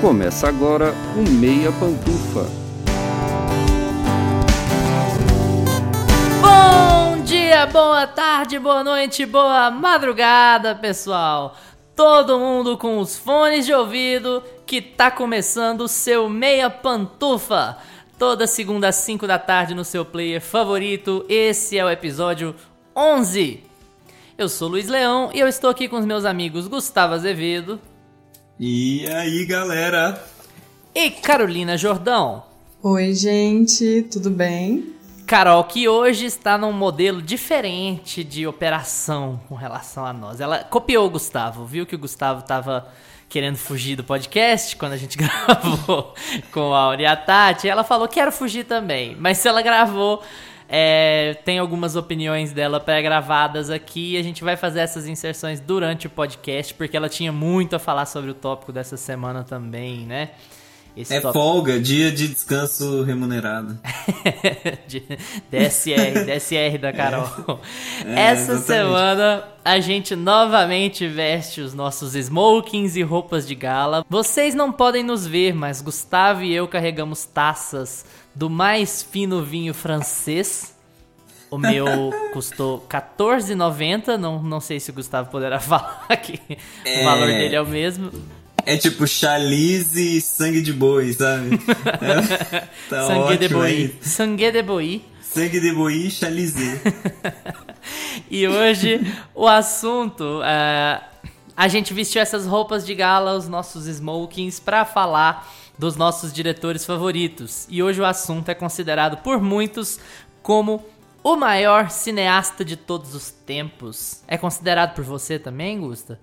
Começa agora o Meia Pantufa. Bom dia, boa tarde, boa noite, boa madrugada, pessoal. Todo mundo com os fones de ouvido que tá começando o seu Meia Pantufa. Toda segunda às 5 da tarde no seu player favorito. Esse é o episódio 11. Eu sou Luiz Leão e eu estou aqui com os meus amigos Gustavo Azevedo. E aí, galera? E Carolina Jordão. Oi, gente, tudo bem? Carol, que hoje está num modelo diferente de operação com relação a nós. Ela copiou o Gustavo, viu que o Gustavo estava querendo fugir do podcast quando a gente gravou com a Auri e a Tati. Ela falou: quero fugir também. Mas se ela gravou é, tem algumas opiniões dela pré-gravadas aqui e a gente vai fazer essas inserções durante o podcast, porque ela tinha muito a falar sobre o tópico dessa semana também, né? Esse é tópico... folga, dia de descanso remunerado. DSR, DSR da Carol. É. É, Essa exatamente. semana a gente novamente veste os nossos smokings e roupas de gala. Vocês não podem nos ver, mas Gustavo e eu carregamos taças do mais fino vinho francês. O meu custou R$14,90. Não, não sei se o Gustavo poderá falar que é... o valor dele é o mesmo. É tipo chalice e sangue de boi, sabe? É, tá sangue de boi. Sangue de boi. Sangue de boi e chalice. e hoje o assunto. É, a gente vestiu essas roupas de gala, os nossos smokings, para falar dos nossos diretores favoritos. E hoje o assunto é considerado por muitos como o maior cineasta de todos os tempos. É considerado por você também, Gusta?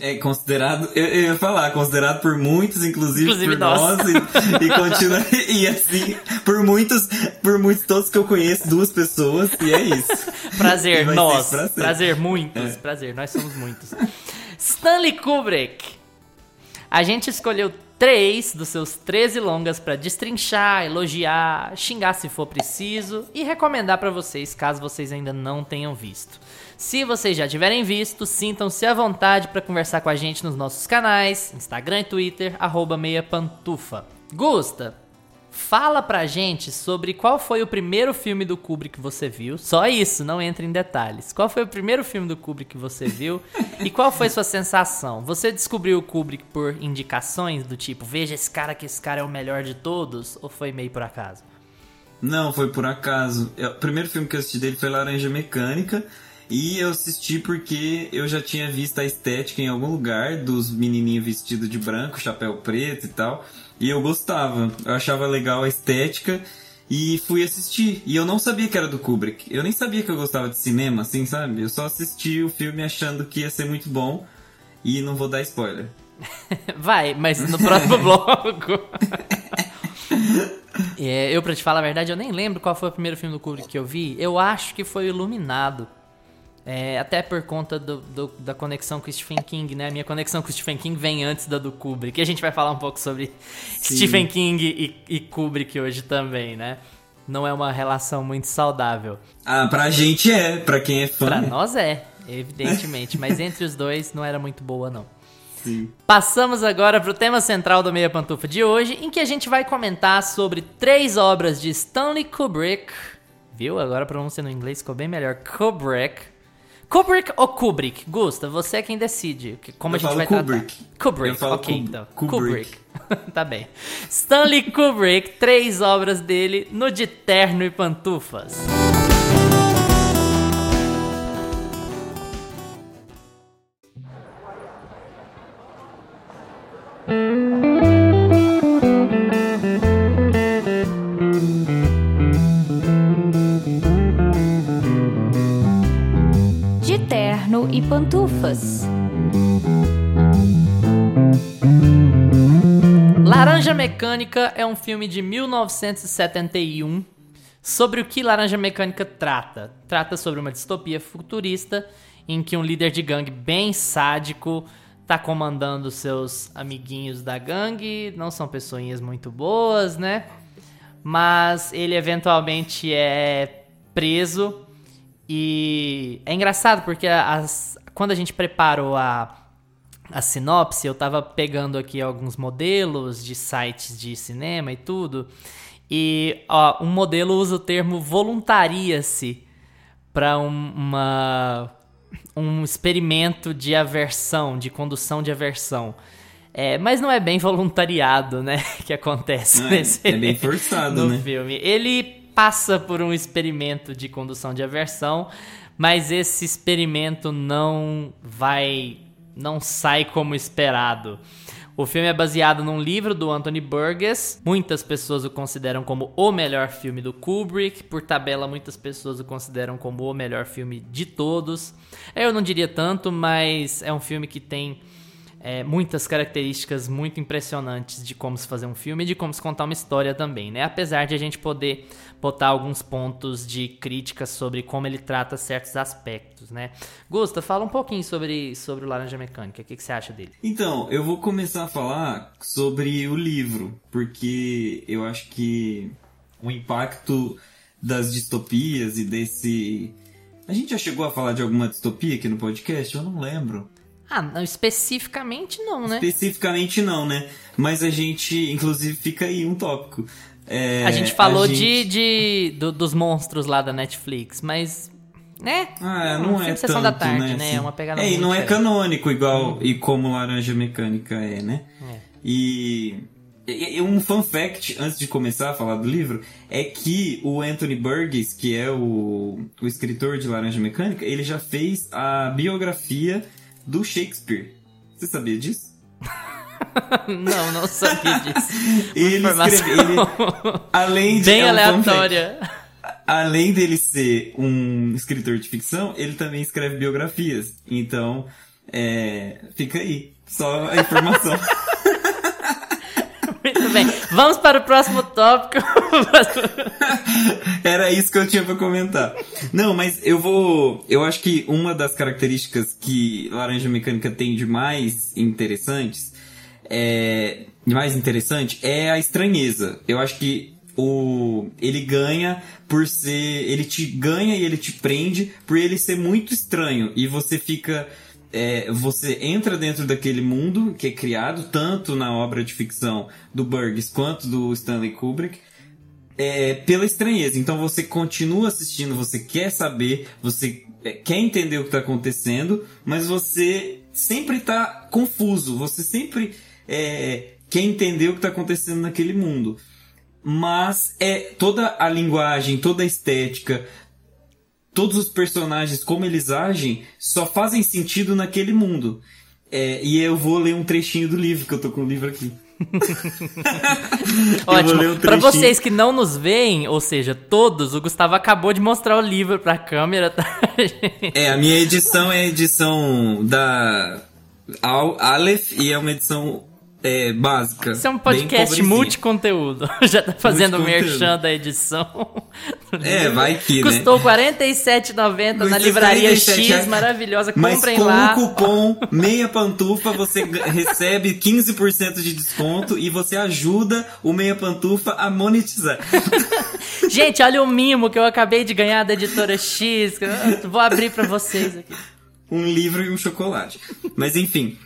É considerado, eu, eu ia falar, considerado por muitos, inclusive, inclusive por nós, nós e, e continua, e assim, por muitos, por muitos, todos que eu conheço, duas pessoas, e é isso. Prazer, nós, prazer. prazer, muitos, é. prazer, nós somos muitos. Stanley Kubrick. A gente escolheu três dos seus 13 longas para destrinchar, elogiar, xingar se for preciso e recomendar para vocês caso vocês ainda não tenham visto. Se vocês já tiverem visto, sintam-se à vontade para conversar com a gente nos nossos canais, Instagram e Twitter, arroba meia pantufa. Gusta, Fala pra gente sobre qual foi o primeiro filme do Kubrick que você viu. Só isso, não entra em detalhes. Qual foi o primeiro filme do Kubrick que você viu e qual foi sua sensação? Você descobriu o Kubrick por indicações do tipo, veja esse cara que esse cara é o melhor de todos ou foi meio por acaso? Não, foi por acaso. O primeiro filme que eu assisti dele foi Laranja Mecânica. E eu assisti porque eu já tinha visto a estética em algum lugar dos menininhos vestidos de branco, chapéu preto e tal. E eu gostava, eu achava legal a estética e fui assistir. E eu não sabia que era do Kubrick. Eu nem sabia que eu gostava de cinema, assim, sabe? Eu só assisti o filme achando que ia ser muito bom e não vou dar spoiler. Vai, mas no próximo bloco. é, eu, pra te falar a verdade, eu nem lembro qual foi o primeiro filme do Kubrick que eu vi. Eu acho que foi Iluminado. É, até por conta do, do, da conexão com Stephen King, né? A minha conexão com Stephen King vem antes da do Kubrick. E a gente vai falar um pouco sobre Sim. Stephen King e, e, Kubrick hoje também, né? Não é uma relação muito saudável. Ah, pra gente é, pra quem é fã. Pra nós é, evidentemente. mas entre os dois não era muito boa, não. Sim. Passamos agora para o tema central do Meia Pantufa de hoje, em que a gente vai comentar sobre três obras de Stanley Kubrick. Viu? Agora a pronúncia no inglês ficou bem melhor. Kubrick Kubrick ou Kubrick? Gusta, você é quem decide. Como eu a gente vai Kubrick. tratar. Kubrick, ok, então. Kubrick. Kubrick. tá bem. Stanley Kubrick, três obras dele no De Terno e Pantufas. E pantufas. Laranja Mecânica é um filme de 1971 sobre o que Laranja Mecânica trata. Trata sobre uma distopia futurista em que um líder de gangue bem sádico tá comandando seus amiguinhos da gangue, não são pessoinhas muito boas, né? Mas ele eventualmente é preso e é engraçado porque as, quando a gente preparou a, a sinopse, eu tava pegando aqui alguns modelos de sites de cinema e tudo. E ó, um modelo usa o termo voluntaria-se para um, uma um experimento de aversão, de condução de aversão. É, mas não é bem voluntariado, né? Que acontece Não, nesse é, é bem forçado, no né? filme. Ele passa por um experimento de condução de aversão, mas esse experimento não vai. não sai como esperado. O filme é baseado num livro do Anthony Burgess. Muitas pessoas o consideram como o melhor filme do Kubrick. Por tabela, muitas pessoas o consideram como o melhor filme de todos. Eu não diria tanto, mas é um filme que tem é, muitas características muito impressionantes de como se fazer um filme e de como se contar uma história também, né? Apesar de a gente poder botar alguns pontos de crítica sobre como ele trata certos aspectos, né? Gusta, fala um pouquinho sobre, sobre o Laranja Mecânica. O que, que você acha dele? Então, eu vou começar a falar sobre o livro, porque eu acho que o impacto das distopias e desse. A gente já chegou a falar de alguma distopia aqui no podcast? Eu não lembro. Ah, não, especificamente não, né? Especificamente não, né? Mas a gente, inclusive, fica aí um tópico. É, a gente falou a gente... de, de do, dos monstros lá da Netflix, mas né? Ah, não um é tanto, da tarde, né? né? assim. É uma pegada É, e não é diferente. canônico igual e como Laranja Mecânica é, né? É. E, e- e um fun fact antes de começar a falar do livro é que o Anthony Burgess, que é o, o escritor de Laranja Mecânica, ele já fez a biografia do Shakespeare. Você sabia disso? não, não sabia disso. Ele Informação escreve, ele, além de bem é um aleatória. além dele ser um escritor de ficção, ele também escreve biografias. Então, é, fica aí. Só a informação. Muito bem. Vamos para o próximo tópico. Era isso que eu tinha pra comentar. Não, mas eu vou. Eu acho que uma das características que Laranja Mecânica tem de mais interessantes é. De mais interessante é a estranheza. Eu acho que o ele ganha por ser ele te ganha e ele te prende por ele ser muito estranho e você fica é, você entra dentro daquele mundo que é criado tanto na obra de ficção do Burgess quanto do Stanley Kubrick é, pela estranheza. Então você continua assistindo, você quer saber, você é, quer entender o que está acontecendo, mas você sempre está confuso, você sempre é, quer entender o que está acontecendo naquele mundo. Mas é toda a linguagem, toda a estética, todos os personagens, como eles agem, só fazem sentido naquele mundo. É, e eu vou ler um trechinho do livro, que eu tô com o livro aqui. Ótimo. um Pra trechinho. vocês que não nos veem, ou seja, todos, o Gustavo acabou de mostrar o livro pra câmera, tá? É, a minha edição é a edição da Al- Aleph e é uma edição é, básica. Isso é um podcast multiconteúdo. Já tá fazendo merchan da edição. É, vai que, né? Custou R$ 47,90 na Custou livraria 47 X, maravilhosa. Mas Comprem com lá. o cupom Meia Pantufa você recebe 15% de desconto e você ajuda o Meia Pantufa a monetizar. Gente, olha o mimo que eu acabei de ganhar da editora X. Vou abrir pra vocês aqui. um livro e um chocolate. Mas enfim,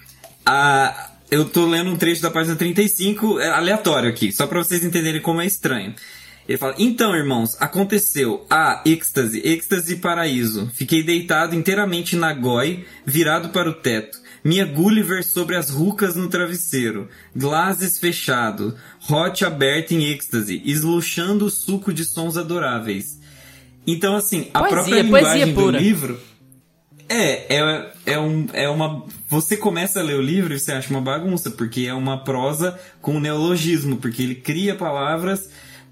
a, eu tô lendo um trecho da página 35, é aleatório aqui, só pra vocês entenderem como é estranho. Ele fala: Então, irmãos, aconteceu a êxtase, êxtase paraíso. Fiquei deitado inteiramente na goi, virado para o teto. Minha Gulliver sobre as rucas no travesseiro. Glazes fechado. Hot aberto em êxtase, esluchando o suco de sons adoráveis. Então, assim, a Poesia, própria linguagem do livro é, é, é, um, é uma. Você começa a ler o livro e você acha uma bagunça, porque é uma prosa com neologismo, porque ele cria palavras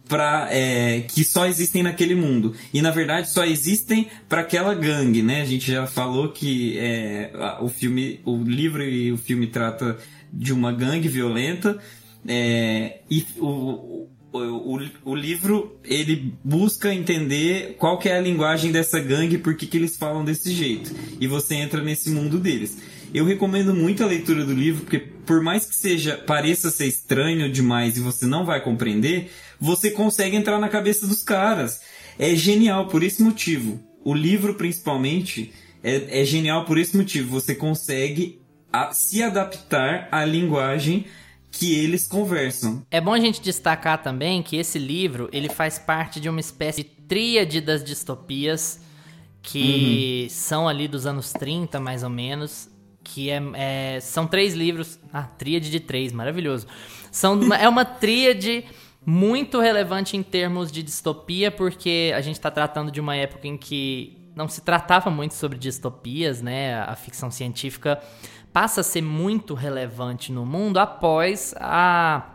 pra, é, que só existem naquele mundo. E na verdade só existem para aquela gangue, né? A gente já falou que é, o filme, o livro e o filme trata de uma gangue violenta. é, e o, o, o, livro ele busca entender qual que é a linguagem dessa gangue por que, que eles falam desse jeito. E você entra nesse mundo deles. eu recomendo muito a leitura do livro, porque por mais que seja pareça ser estranho demais e você não vai compreender, você consegue entrar na cabeça dos caras. É genial por esse motivo. O livro, principalmente, é, é genial por esse motivo. Você consegue a, se adaptar à linguagem que eles conversam. É bom a gente destacar também que esse livro ele faz parte de uma espécie de tríade das distopias que uhum. são ali dos anos 30, mais ou menos. Que é, é, são três livros. Ah, tríade de três, maravilhoso. São, é uma tríade muito relevante em termos de distopia, porque a gente está tratando de uma época em que não se tratava muito sobre distopias, né? A ficção científica passa a ser muito relevante no mundo após a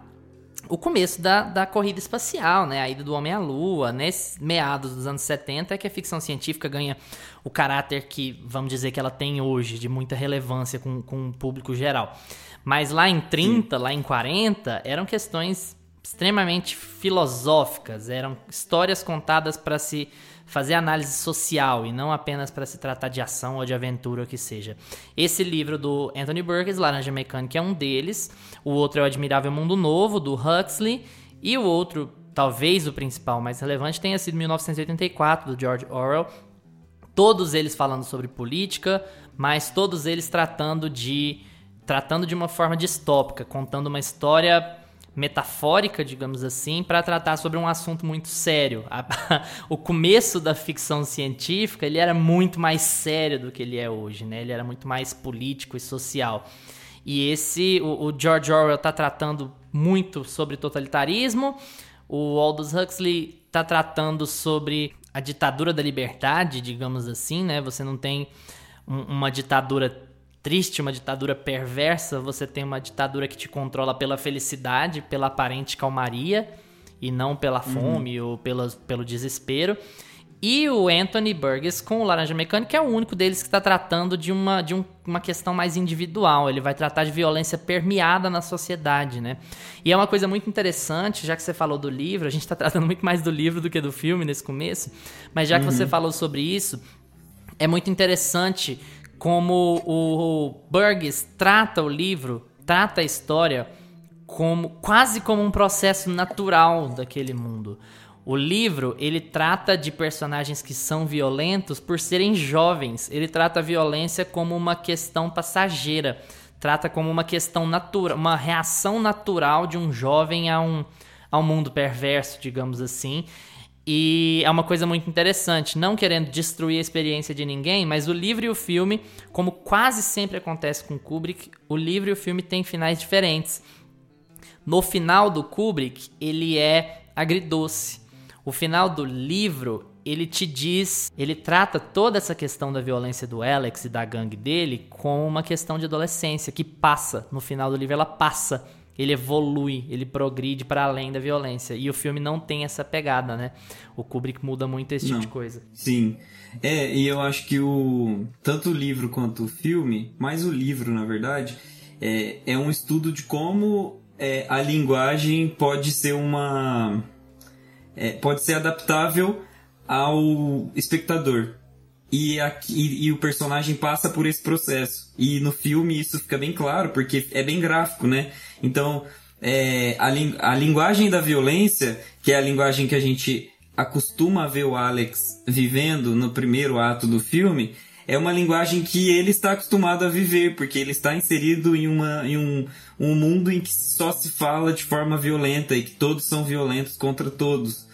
o começo da, da corrida espacial, né? A ida do homem à lua, nesses meados dos anos 70 é que a ficção científica ganha o caráter que, vamos dizer, que ela tem hoje, de muita relevância com, com o público geral. Mas lá em 30, Sim. lá em 40, eram questões extremamente filosóficas, eram histórias contadas para se fazer análise social e não apenas para se tratar de ação ou de aventura, o que seja. Esse livro do Anthony Burgess, Laranja Mecânica, é um deles. O outro é o Admirável Mundo Novo, do Huxley. E o outro, talvez o principal mais relevante, tenha sido 1984, do George Orwell. Todos eles falando sobre política, mas todos eles tratando de tratando de uma forma distópica, contando uma história metafórica, digamos assim, para tratar sobre um assunto muito sério. o começo da ficção científica ele era muito mais sério do que ele é hoje, né? Ele era muito mais político e social. E esse, o, o George Orwell está tratando muito sobre totalitarismo. O Aldous Huxley está tratando sobre a ditadura da liberdade, digamos assim, né? Você não tem um, uma ditadura triste, uma ditadura perversa, você tem uma ditadura que te controla pela felicidade, pela aparente calmaria e não pela uhum. fome uhum. ou pela, pelo desespero. E o Anthony Burgess com o Laranja Mecânica é o único deles que está tratando de, uma, de um, uma questão mais individual. Ele vai tratar de violência permeada na sociedade, né? E é uma coisa muito interessante, já que você falou do livro, a gente está tratando muito mais do livro do que do filme nesse começo, mas já que uhum. você falou sobre isso, é muito interessante como o Burgess trata o livro, trata a história como quase como um processo natural daquele mundo. O livro, ele trata de personagens que são violentos por serem jovens. Ele trata a violência como uma questão passageira. Trata como uma questão natural, uma reação natural de um jovem a um, a um mundo perverso, digamos assim. E é uma coisa muito interessante, não querendo destruir a experiência de ninguém, mas o livro e o filme, como quase sempre acontece com Kubrick, o livro e o filme têm finais diferentes. No final do Kubrick, ele é agridoce. O final do livro, ele te diz, ele trata toda essa questão da violência do Alex e da gangue dele como uma questão de adolescência que passa. No final do livro, ela passa ele evolui, ele progride para além da violência. E o filme não tem essa pegada, né? O Kubrick muda muito esse tipo não. tipo de coisa. Sim. É, e eu acho que o tanto o livro quanto o filme, mais o livro, na verdade, é, é um estudo de como é, a linguagem pode ser uma é, pode ser adaptável ao espectador. E, e, e, o personagem passa por esse processo. E no filme isso fica bem claro, porque é bem gráfico, né? Então, é, a, a linguagem da violência, que é a linguagem que a gente acostuma a ver o Alex vivendo no primeiro ato do filme, é uma linguagem que ele está acostumado a viver, porque ele está inserido em, uma, em um, um mundo em que só se fala de forma violenta e que todos são violentos contra todos.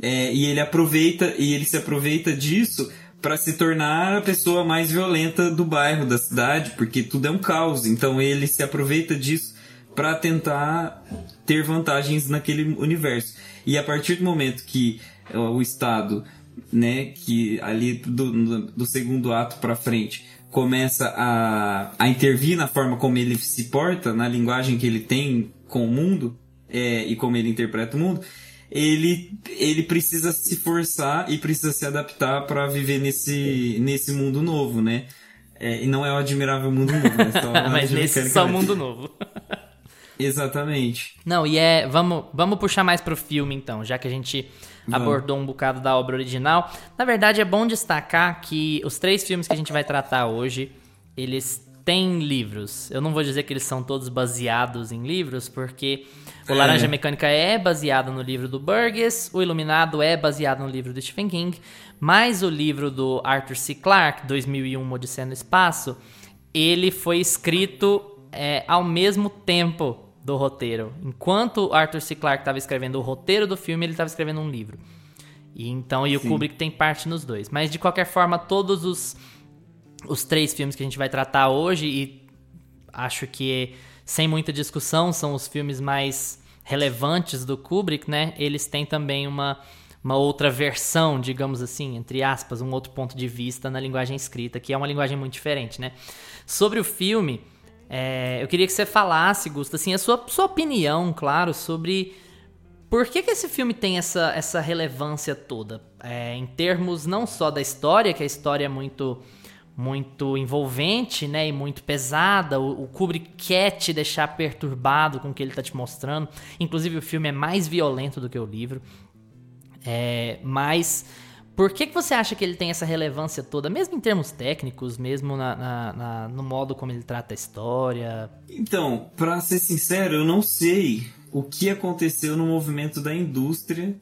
É, e ele aproveita e ele se aproveita disso para se tornar a pessoa mais violenta do bairro, da cidade, porque tudo é um caos. Então ele se aproveita disso para tentar ter vantagens naquele universo. E a partir do momento que o Estado, né, que ali do, do segundo ato para frente começa a, a intervir na forma como ele se porta, na linguagem que ele tem com o mundo é, e como ele interpreta o mundo, ele, ele precisa se forçar e precisa se adaptar para viver nesse, nesse mundo novo, né? É, e não é o admirável mundo novo, né? Mas nesse só o mundo novo. Exatamente. Não, e é. Vamos, vamos puxar mais pro filme então, já que a gente vamos. abordou um bocado da obra original. Na verdade, é bom destacar que os três filmes que a gente vai tratar hoje, eles tem livros. Eu não vou dizer que eles são todos baseados em livros, porque o Laranja é. Mecânica é baseado no livro do Burgess, o Iluminado é baseado no livro do Stephen King, mas o livro do Arthur C. Clarke, 2001, Odisseia no Espaço, ele foi escrito é, ao mesmo tempo do roteiro. Enquanto Arthur C. Clarke estava escrevendo o roteiro do filme, ele estava escrevendo um livro. E então e o Sim. Kubrick tem parte nos dois. Mas de qualquer forma, todos os os três filmes que a gente vai tratar hoje e acho que sem muita discussão são os filmes mais relevantes do Kubrick, né? Eles têm também uma uma outra versão, digamos assim, entre aspas, um outro ponto de vista na linguagem escrita, que é uma linguagem muito diferente, né? Sobre o filme, é, eu queria que você falasse, Gusto, assim, a sua, sua opinião, claro, sobre por que, que esse filme tem essa, essa relevância toda? É, em termos não só da história, que a história é muito muito envolvente, né, e muito pesada. O, o Kubrick quer te deixar perturbado com o que ele está te mostrando. Inclusive o filme é mais violento do que o livro. É, mas por que, que você acha que ele tem essa relevância toda, mesmo em termos técnicos, mesmo na, na, na, no modo como ele trata a história? Então, para ser sincero, eu não sei o que aconteceu no movimento da indústria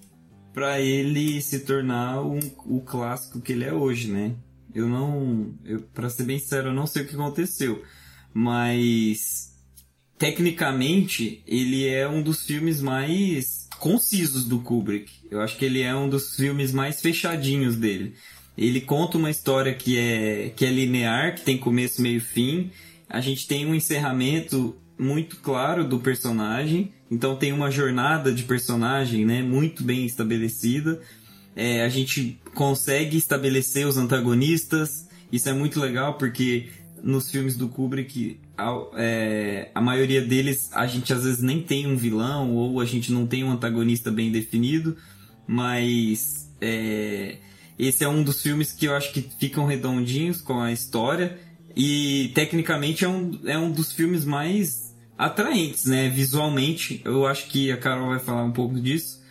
para ele se tornar um, o clássico que ele é hoje, né? Eu não, eu, para ser bem sincero, eu não sei o que aconteceu, mas tecnicamente ele é um dos filmes mais concisos do Kubrick. Eu acho que ele é um dos filmes mais fechadinhos dele. Ele conta uma história que é que é linear, que tem começo, meio e fim. A gente tem um encerramento muito claro do personagem então tem uma jornada de personagem né, muito bem estabelecida. É, a gente consegue estabelecer os antagonistas. Isso é muito legal porque nos filmes do Kubrick, a, é, a maioria deles a gente às vezes nem tem um vilão ou a gente não tem um antagonista bem definido. Mas é, esse é um dos filmes que eu acho que ficam redondinhos com a história. E tecnicamente é um, é um dos filmes mais atraentes, né? Visualmente, eu acho que a Carol vai falar um pouco disso.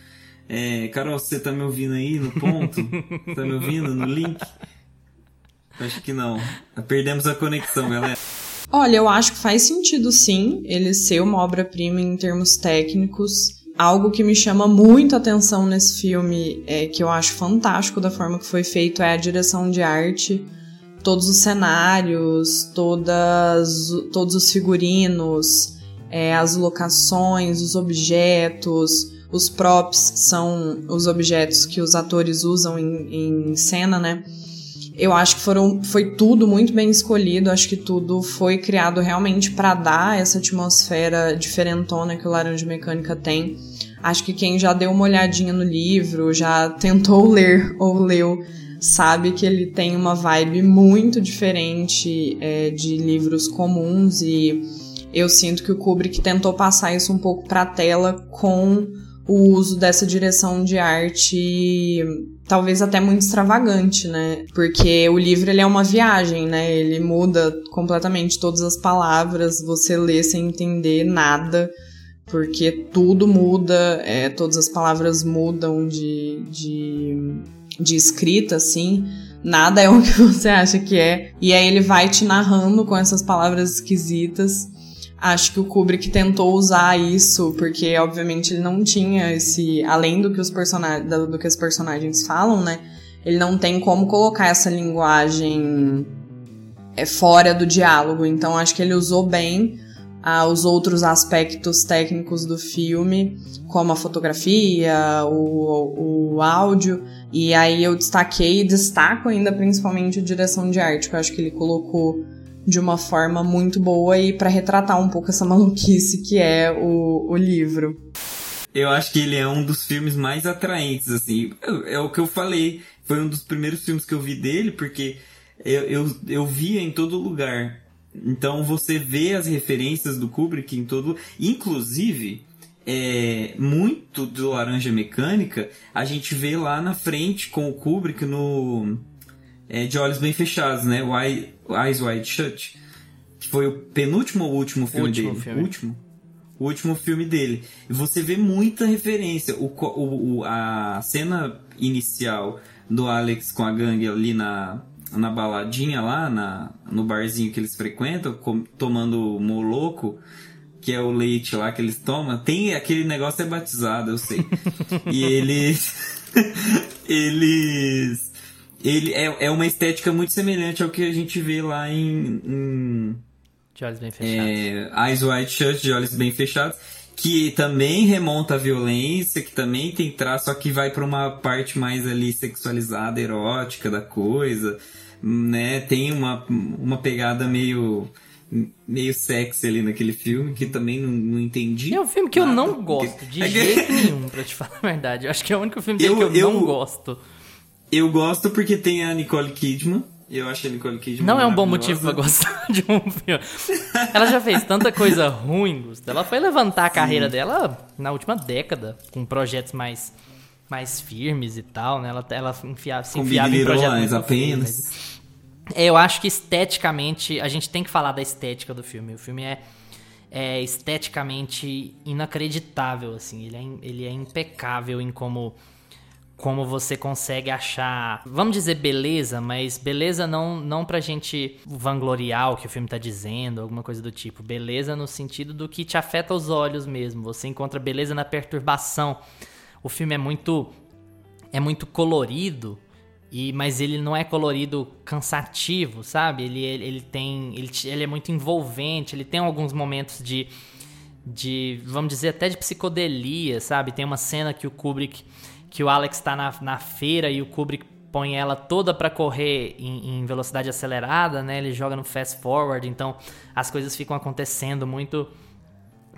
É, Carol, você tá me ouvindo aí no ponto? tá me ouvindo no link? Acho que não. Perdemos a conexão, galera. Olha, eu acho que faz sentido sim ele ser uma obra-prima em termos técnicos. Algo que me chama muito a atenção nesse filme, é, que eu acho fantástico da forma que foi feito, é a direção de arte. Todos os cenários, todas, todos os figurinos, é, as locações, os objetos, os props, são os objetos que os atores usam em, em cena, né? Eu acho que foram, foi tudo muito bem escolhido, acho que tudo foi criado realmente para dar essa atmosfera diferentona que o Laranja Mecânica tem. Acho que quem já deu uma olhadinha no livro, já tentou ler ou leu, sabe que ele tem uma vibe muito diferente é, de livros comuns e eu sinto que o Kubrick tentou passar isso um pouco para tela com o uso dessa direção de arte talvez até muito extravagante, né? Porque o livro ele é uma viagem, né? Ele muda completamente todas as palavras, você lê sem entender nada, porque tudo muda, é, todas as palavras mudam de, de, de escrita, assim. Nada é o que você acha que é. E aí ele vai te narrando com essas palavras esquisitas Acho que o Kubrick tentou usar isso, porque obviamente ele não tinha esse. Além do que os personagens. do que os personagens falam, né? Ele não tem como colocar essa linguagem é, fora do diálogo. Então acho que ele usou bem ah, os outros aspectos técnicos do filme, como a fotografia, o, o áudio. E aí eu destaquei e destaco ainda principalmente a direção de arte, que eu acho que ele colocou de uma forma muito boa e para retratar um pouco essa maluquice que é o, o livro. Eu acho que ele é um dos filmes mais atraentes, assim. É o que eu falei. Foi um dos primeiros filmes que eu vi dele, porque eu, eu, eu via em todo lugar. Então você vê as referências do Kubrick em todo. Inclusive, é, muito do Laranja Mecânica a gente vê lá na frente com o Kubrick no é, de olhos bem fechados, né? O Eye, Eyes Wide Shut. Que foi o penúltimo ou último filme último dele? Filme. Último. O último filme dele. E você vê muita referência. O, o, a cena inicial do Alex com a gangue ali na, na baladinha lá, na, no barzinho que eles frequentam, com, tomando moloco, que é o leite lá que eles tomam, tem aquele negócio é batizado, eu sei. e eles. eles. Ele é, é uma estética muito semelhante ao que a gente vê lá em. em de olhos bem fechados. É, Eyes Wide Shut, de olhos bem fechados que também remonta à violência, que também tem traço, só que vai para uma parte mais ali sexualizada, erótica da coisa, né? Tem uma, uma pegada meio meio sexy ali naquele filme, que também não, não entendi. É um filme que nada, eu não gosto, de é jeito nenhum, pra te falar a verdade. Eu acho que é o único filme dele eu, que eu, eu não gosto. Eu gosto porque tem a Nicole Kidman, eu acho a Nicole Kidman Não é um bom motivo pra gostar de um filme. Ela já fez tanta coisa ruim, Gusto. Ela foi levantar a carreira Sim. dela na última década, com projetos mais, mais firmes e tal, né? Ela, ela enfia, se enfiava em projetos apenas. Firmes. É, eu acho que esteticamente, a gente tem que falar da estética do filme. O filme é, é esteticamente inacreditável, assim. Ele é, ele é impecável em como como você consegue achar, vamos dizer beleza, mas beleza não não pra gente vangloriar o que o filme tá dizendo, alguma coisa do tipo. Beleza no sentido do que te afeta os olhos mesmo. Você encontra beleza na perturbação. O filme é muito é muito colorido, e mas ele não é colorido cansativo, sabe? Ele, ele, ele tem ele, ele é muito envolvente, ele tem alguns momentos de de, vamos dizer, até de psicodelia, sabe? Tem uma cena que o Kubrick que o Alex está na, na feira e o Kubrick põe ela toda para correr em, em, velocidade acelerada, né? Ele joga no fast forward, então as coisas ficam acontecendo muito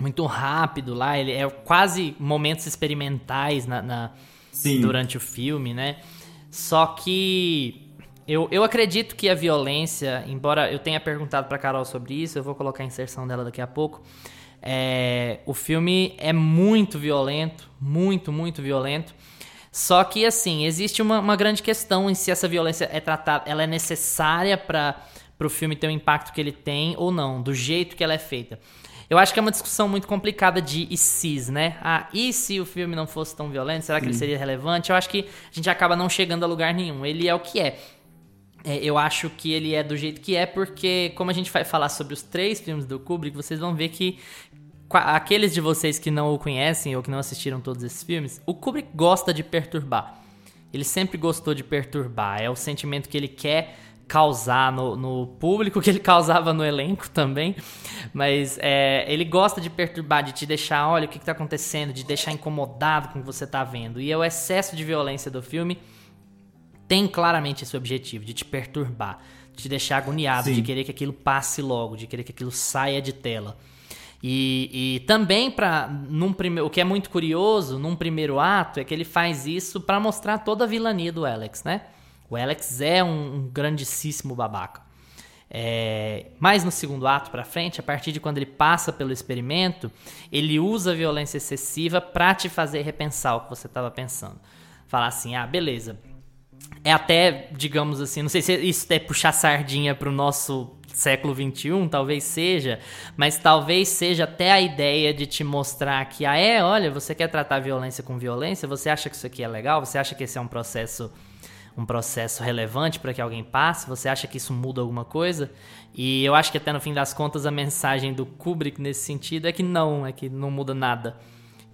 muito rápido lá. Ele é quase momentos experimentais na, na durante o filme, né? Só que eu, eu acredito que a violência, embora eu tenha perguntado para Carol sobre isso, eu vou colocar a inserção dela daqui a pouco. É, o filme é muito violento, muito, muito violento. Só que, assim, existe uma, uma grande questão em se essa violência é tratada, ela é necessária para o filme ter o impacto que ele tem ou não, do jeito que ela é feita. Eu acho que é uma discussão muito complicada de e se, né? Ah, e se o filme não fosse tão violento, será que ele seria relevante? Eu acho que a gente acaba não chegando a lugar nenhum. Ele é o que é. é. Eu acho que ele é do jeito que é, porque, como a gente vai falar sobre os três filmes do Kubrick, vocês vão ver que aqueles de vocês que não o conhecem ou que não assistiram todos esses filmes, o Kubrick gosta de perturbar. Ele sempre gostou de perturbar. É o sentimento que ele quer causar no, no público, que ele causava no elenco também. Mas é, ele gosta de perturbar, de te deixar, olha o que está acontecendo, de deixar incomodado com o que você está vendo. E é o excesso de violência do filme tem claramente esse objetivo, de te perturbar, de te deixar agoniado, Sim. de querer que aquilo passe logo, de querer que aquilo saia de tela. E, e também para num primeiro, o que é muito curioso num primeiro ato é que ele faz isso para mostrar toda a vilania do Alex, né? O Alex é um, um grandíssimo babaca. É, mas no segundo ato para frente, a partir de quando ele passa pelo experimento, ele usa a violência excessiva para te fazer repensar o que você estava pensando. Falar assim, ah, beleza. É até, digamos assim, não sei se isso é puxar sardinha pro nosso século XXI, talvez seja, mas talvez seja até a ideia de te mostrar que, ah, é, olha, você quer tratar violência com violência, você acha que isso aqui é legal, você acha que esse é um processo um processo relevante para que alguém passe? Você acha que isso muda alguma coisa? E eu acho que até no fim das contas a mensagem do Kubrick nesse sentido é que não, é que não muda nada.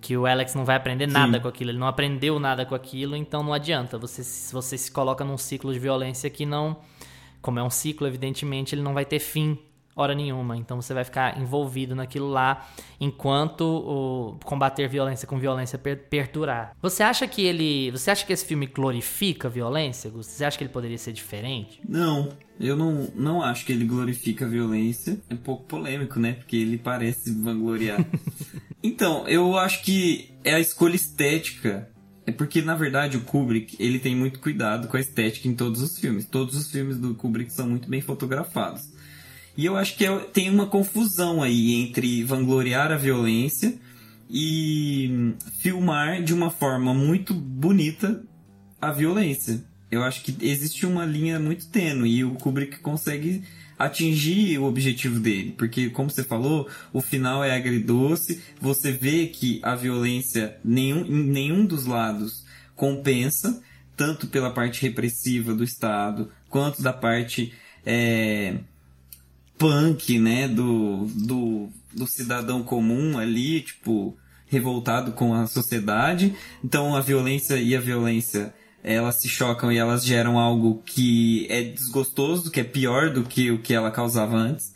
Que o Alex não vai aprender nada Sim. com aquilo, ele não aprendeu nada com aquilo, então não adianta. Você, você se coloca num ciclo de violência que não como é um ciclo, evidentemente, ele não vai ter fim hora nenhuma. Então você vai ficar envolvido naquilo lá enquanto o combater violência com violência per perdurar. Você acha que ele, você acha que esse filme glorifica a violência? Você acha que ele poderia ser diferente? Não, eu não, não acho que ele glorifica a violência. É um pouco polêmico, né? Porque ele parece vangloriar. então, eu acho que é a escolha estética é porque, na verdade, o Kubrick, ele tem muito cuidado com a estética em todos os filmes. Todos os filmes do Kubrick são muito bem fotografados. E eu acho que é, tem uma confusão aí entre vangloriar a violência e filmar de uma forma muito bonita a violência. Eu acho que existe uma linha muito tênue e o Kubrick consegue atingir o objetivo dele. Porque, como você falou, o final é agridoce, você vê que a violência nenhum, em nenhum dos lados compensa. tanto pela parte repressiva do Estado, quanto da parte é, punk, né, do, do, do cidadão comum ali, tipo, revoltado com a sociedade. Então a violência e a violência elas se chocam e elas geram algo que é desgostoso, que é pior do que o que ela causava antes.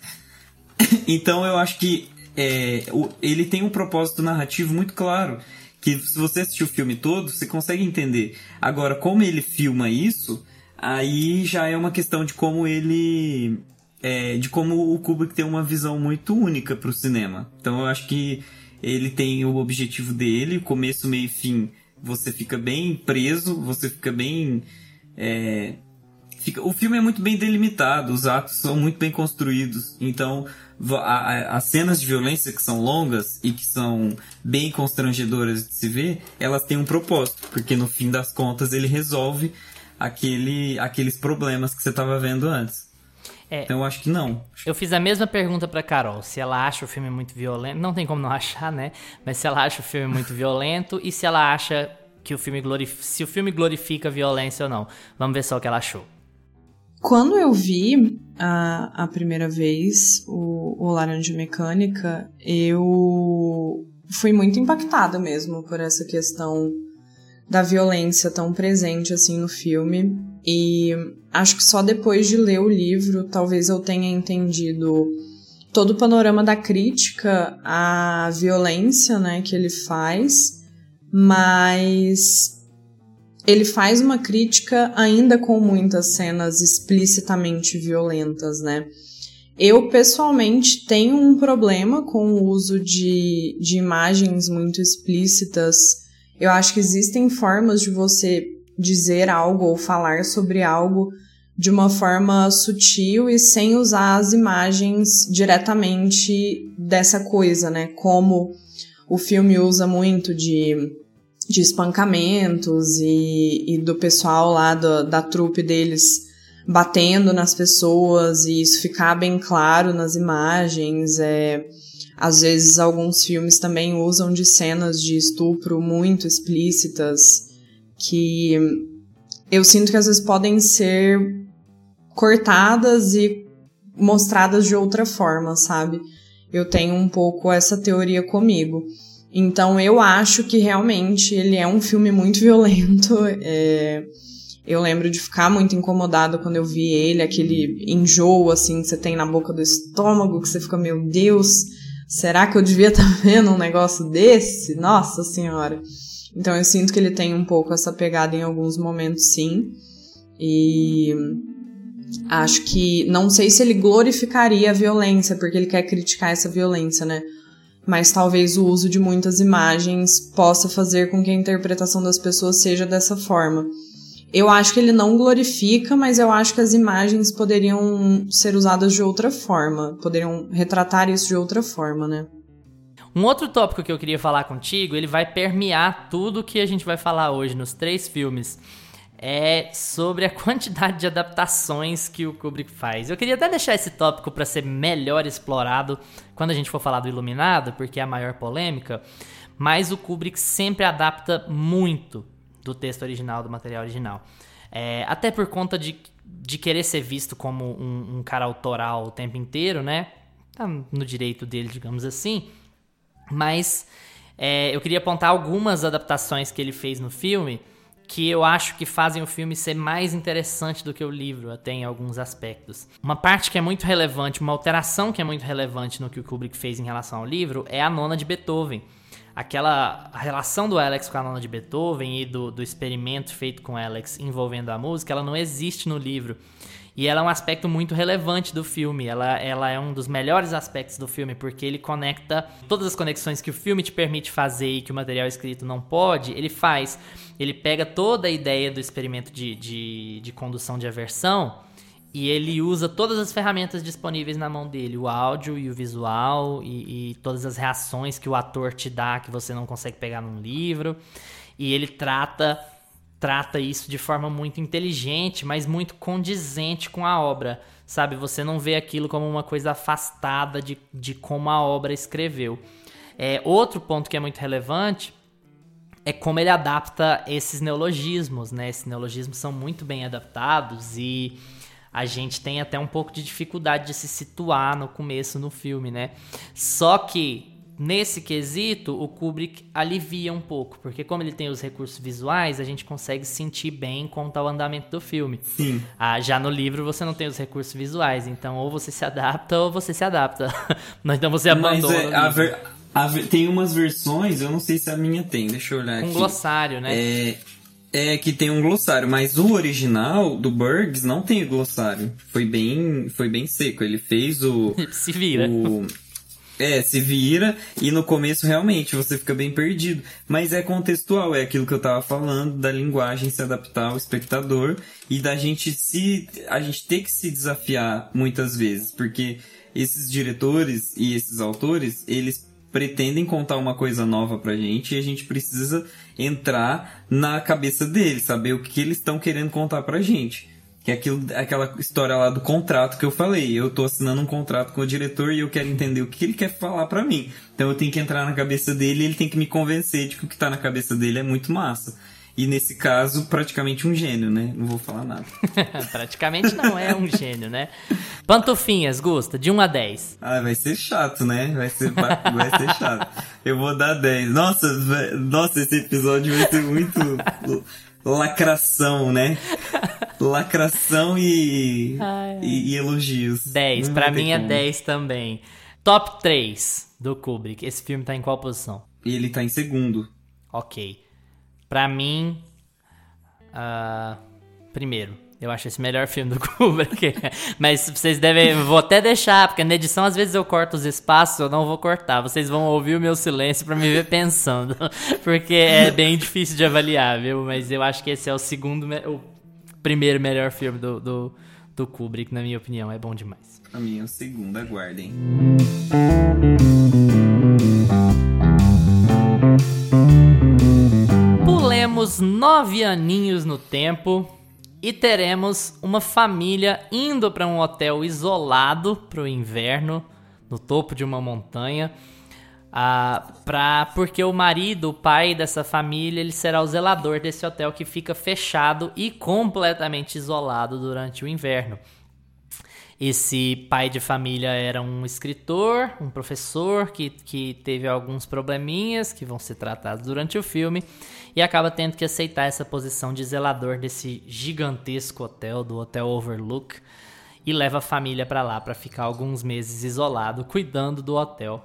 então eu acho que é, ele tem um propósito narrativo muito claro. Que se você assistir o filme todo, você consegue entender. Agora, como ele filma isso, aí já é uma questão de como ele. É, de como o Kubrick tem uma visão muito única para o cinema. Então eu acho que ele tem o objetivo dele, começo, meio e fim. Você fica bem preso, você fica bem. É, fica, o filme é muito bem delimitado, os atos são muito bem construídos. Então, as cenas de violência que são longas e que são bem constrangedoras de se ver, elas têm um propósito, porque no fim das contas ele resolve aquele, aqueles problemas que você estava vendo antes. É, então eu acho que não. Eu fiz a mesma pergunta pra Carol, se ela acha o filme muito violento. Não tem como não achar, né? Mas se ela acha o filme muito violento e se ela acha que o filme glorifica, se o filme glorifica a violência ou não. Vamos ver só o que ela achou. Quando eu vi a, a primeira vez o, o Laranja Mecânica, eu fui muito impactada mesmo por essa questão da violência tão presente assim no filme. E acho que só depois de ler o livro, talvez eu tenha entendido todo o panorama da crítica à violência, né, que ele faz, mas ele faz uma crítica ainda com muitas cenas explicitamente violentas, né? Eu, pessoalmente, tenho um problema com o uso de, de imagens muito explícitas. Eu acho que existem formas de você dizer algo ou falar sobre algo de uma forma sutil e sem usar as imagens diretamente dessa coisa, né? Como o filme usa muito de de espancamentos e, e do pessoal lá do, da trupe deles batendo nas pessoas e isso ficar bem claro nas imagens. É, às vezes alguns filmes também usam de cenas de estupro muito explícitas que eu sinto que às vezes podem ser cortadas e mostradas de outra forma, sabe? Eu tenho um pouco essa teoria comigo. Então eu acho que realmente ele é um filme muito violento. É... Eu lembro de ficar muito incomodada quando eu vi ele, aquele enjoo assim que você tem na boca do estômago, que você fica, meu Deus, será que eu devia estar tá vendo um negócio desse? Nossa Senhora. Então eu sinto que ele tem um pouco essa pegada em alguns momentos, sim. E acho que não sei se ele glorificaria a violência, porque ele quer criticar essa violência, né? mas talvez o uso de muitas imagens possa fazer com que a interpretação das pessoas seja dessa forma. Eu acho que ele não glorifica, mas eu acho que as imagens poderiam ser usadas de outra forma, poderiam retratar isso de outra forma, né? Um outro tópico que eu queria falar contigo, ele vai permear tudo que a gente vai falar hoje nos três filmes é sobre a quantidade de adaptações que o Kubrick faz. Eu queria até deixar esse tópico para ser melhor explorado quando a gente for falar do Iluminado, porque é a maior polêmica, mas o Kubrick sempre adapta muito do texto original, do material original. É, até por conta de, de querer ser visto como um, um cara autoral o tempo inteiro, né? Tá no direito dele, digamos assim. Mas é, eu queria apontar algumas adaptações que ele fez no filme que eu acho que fazem o filme ser mais interessante do que o livro, até em alguns aspectos. Uma parte que é muito relevante, uma alteração que é muito relevante no que o Kubrick fez em relação ao livro é a nona de Beethoven. Aquela relação do Alex com a nona de Beethoven e do, do experimento feito com Alex envolvendo a música, ela não existe no livro. E ela é um aspecto muito relevante do filme. Ela, ela é um dos melhores aspectos do filme, porque ele conecta todas as conexões que o filme te permite fazer e que o material escrito não pode, ele faz. Ele pega toda a ideia do experimento de, de, de condução de aversão e ele usa todas as ferramentas disponíveis na mão dele, o áudio e o visual e, e, todas as reações que o ator te dá que você não consegue pegar num livro. E ele trata trata isso de forma muito inteligente, mas muito condizente com a obra, sabe? Você não vê aquilo como uma coisa afastada de, de como a obra escreveu. É, outro ponto que é muito relevante é como ele adapta esses neologismos, né? Esses neologismos são muito bem adaptados e a gente tem até um pouco de dificuldade de se situar no começo no filme, né? Só que nesse quesito, o Kubrick alivia um pouco, porque como ele tem os recursos visuais, a gente consegue sentir bem quanto ao andamento do filme. Sim. Ah, já no livro você não tem os recursos visuais, então ou você se adapta ou você se adapta. então você abandona. Mas é, a ver, a ver, tem umas versões, eu não sei se a minha tem, deixa eu olhar um aqui. Um glossário, né? É, é que tem um glossário, mas o original do Burgs não tem glossário. Foi bem, foi bem seco. Ele fez o. se vira. O, é, se vira e no começo realmente você fica bem perdido. Mas é contextual, é aquilo que eu tava falando, da linguagem se adaptar ao espectador e da gente se. a gente ter que se desafiar muitas vezes, porque esses diretores e esses autores, eles pretendem contar uma coisa nova pra gente e a gente precisa entrar na cabeça deles, saber o que eles estão querendo contar pra gente. Que é aquilo, aquela história lá do contrato que eu falei. Eu tô assinando um contrato com o diretor e eu quero entender o que ele quer falar para mim. Então eu tenho que entrar na cabeça dele e ele tem que me convencer de que o que tá na cabeça dele é muito massa. E nesse caso, praticamente um gênio, né? Não vou falar nada. praticamente não, é um gênio, né? Pantufinhas, Gusta, de 1 a 10. Ah, vai ser chato, né? Vai ser, vai ser chato. Eu vou dar 10. Nossa, nossa, esse episódio vai ser muito lacração, né? Lacração e, e, e, elogios. 10, pra mim é 10 também. Top 3 do Kubrick. Esse filme tá em qual posição? Ele tá em segundo. Ok. Pra mim. Uh, primeiro. Eu acho esse melhor filme do Kubrick. Mas vocês devem. Vou até deixar, porque na edição às vezes eu corto os espaços, eu não vou cortar. Vocês vão ouvir o meu silêncio para me ver pensando. Porque é bem difícil de avaliar, viu? Mas eu acho que esse é o segundo. O primeiro melhor filme do, do, do Kubrick, na minha opinião. É bom demais. Pra mim é o Pulemos nove aninhos no tempo e teremos uma família indo para um hotel isolado para o inverno, no topo de uma montanha. Ah, pra, porque o marido, o pai dessa família, ele será o zelador desse hotel que fica fechado e completamente isolado durante o inverno. Esse pai de família era um escritor, um professor que, que teve alguns probleminhas que vão ser tratados durante o filme e acaba tendo que aceitar essa posição de zelador desse gigantesco hotel, do Hotel Overlook, e leva a família para lá para ficar alguns meses isolado, cuidando do hotel.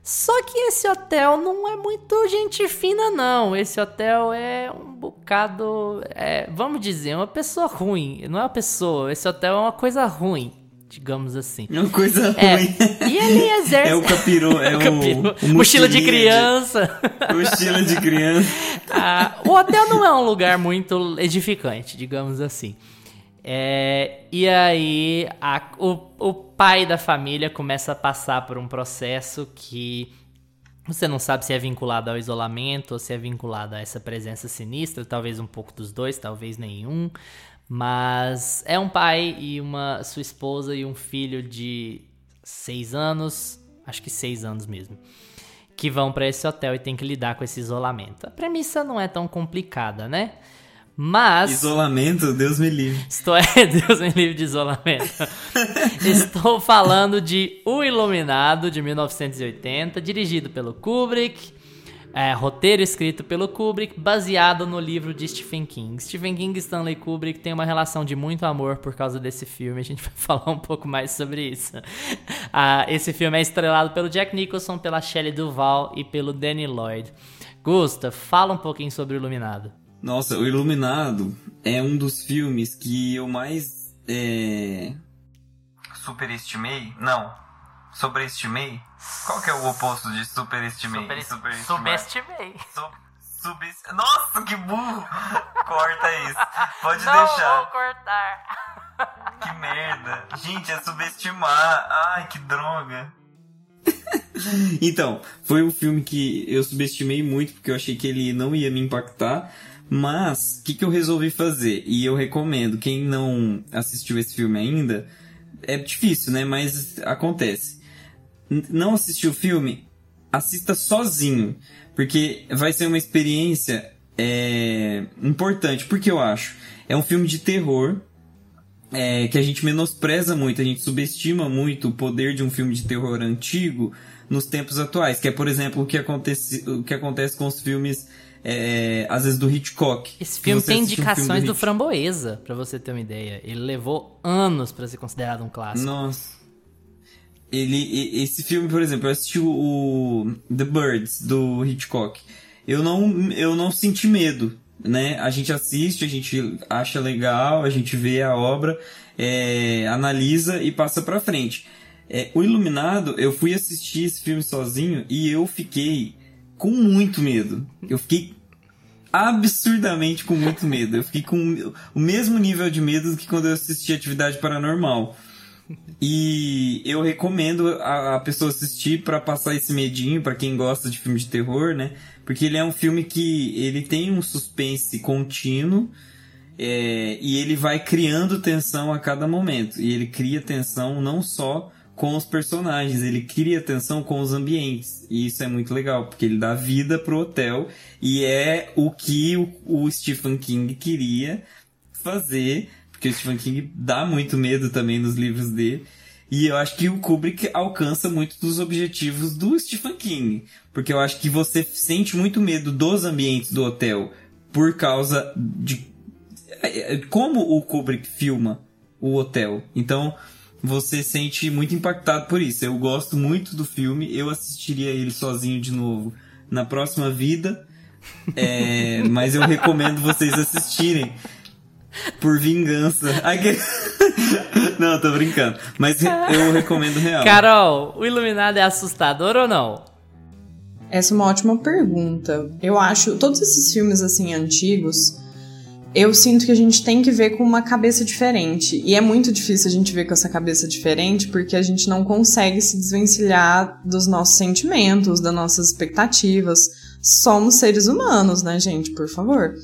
Só que esse hotel não é muito gente fina, não. Esse hotel é um bocado. É, vamos dizer, uma pessoa ruim. Não é uma pessoa, esse hotel é uma coisa ruim digamos assim. É uma coisa é, ruim. E ele exerce... É o capiru, é o, capiru. o mochila de criança. De, mochila de criança. ah, o hotel não é um lugar muito edificante, digamos assim. É, e aí a, o, o pai da família começa a passar por um processo que você não sabe se é vinculado ao isolamento ou se é vinculado a essa presença sinistra, talvez um pouco dos dois, talvez nenhum. Mas é um pai e uma sua esposa e um filho de seis anos, acho que seis anos mesmo, que vão para esse hotel e tem que lidar com esse isolamento. A premissa não é tão complicada, né? Mas. Isolamento, Deus me livre. Estou, é, Deus me livre de isolamento. Estou falando de O Iluminado, de 1980, dirigido pelo Kubrick, é, roteiro escrito pelo Kubrick, baseado no livro de Stephen King. Stephen King e Stanley Kubrick têm uma relação de muito amor por causa desse filme. A gente vai falar um pouco mais sobre isso. Ah, esse filme é estrelado pelo Jack Nicholson, pela Shelley Duvall e pelo Danny Lloyd. Gusta, fala um pouquinho sobre o Iluminado. Nossa, o Iluminado é um dos filmes que eu mais é... superestimei. Não, sobreestimei qual que é o oposto de superestimei? Super, subestimei. Sub, subest... Nossa, que burro! Corta isso. Pode Não deixar. Não vou cortar. Que merda. Gente, é subestimar. Ai, que droga. então, foi um filme que eu subestimei muito porque eu achei que ele não ia me impactar. Mas, o que, que eu resolvi fazer? E eu recomendo, quem não assistiu esse filme ainda, é difícil, né? Mas acontece não assistiu o filme, assista sozinho, porque vai ser uma experiência é, importante, porque eu acho. É um filme de terror é, que a gente menospreza muito, a gente subestima muito o poder de um filme de terror antigo nos tempos atuais, que é, por exemplo, o que acontece, o que acontece com os filmes, é, às vezes, do Hitchcock. Esse filme tem indicações um filme do, do Framboesa, para você ter uma ideia. Ele levou anos para ser considerado um clássico. Nossa. Ele, esse filme, por exemplo, eu assisti o, The Birds, do Hitchcock. Eu não, eu não senti medo né? A gente assiste, a gente acha legal, a gente vê a obra, é, analisa e passa pra frente. É, o Iluminado, eu fui assistir esse filme sozinho e eu fiquei com muito medo. Eu fiquei absurdamente com muito medo. Eu fiquei com o mesmo nível de medo que quando eu assisti Atividade Paranormal. E eu recomendo a, a pessoa assistir para passar esse medinho para quem gosta de filme de terror, né? Porque ele é um filme que ele tem um suspense contínuo é, e ele vai criando tensão a cada momento. E ele cria tensão não só com os personagens, ele cria tensão com os ambientes. E isso é muito legal, porque ele dá vida pro hotel e é o que o, o Stephen King queria fazer porque o Stephen King dá muito medo também nos livros dele. E eu acho que o Kubrick alcança muito dos objetivos do Stephen King. Porque eu acho que você sente muito medo dos ambientes do hotel por causa de é, é, como o Kubrick filma o hotel. Então você sente muito impactado por isso. Eu gosto muito do filme, eu assistiria ele sozinho de novo na próxima vida. É, mas eu recomendo vocês assistirem por vingança. não, tô brincando. Mas eu recomendo real. Carol, o Iluminado é assustador ou não? Essa é uma ótima pergunta. Eu acho, todos esses filmes assim antigos, eu sinto que a gente tem que ver com uma cabeça diferente. E é muito difícil a gente ver com essa cabeça diferente porque a gente não consegue se desvencilhar dos nossos sentimentos, das nossas expectativas. Somos seres humanos, né, gente? Por favor.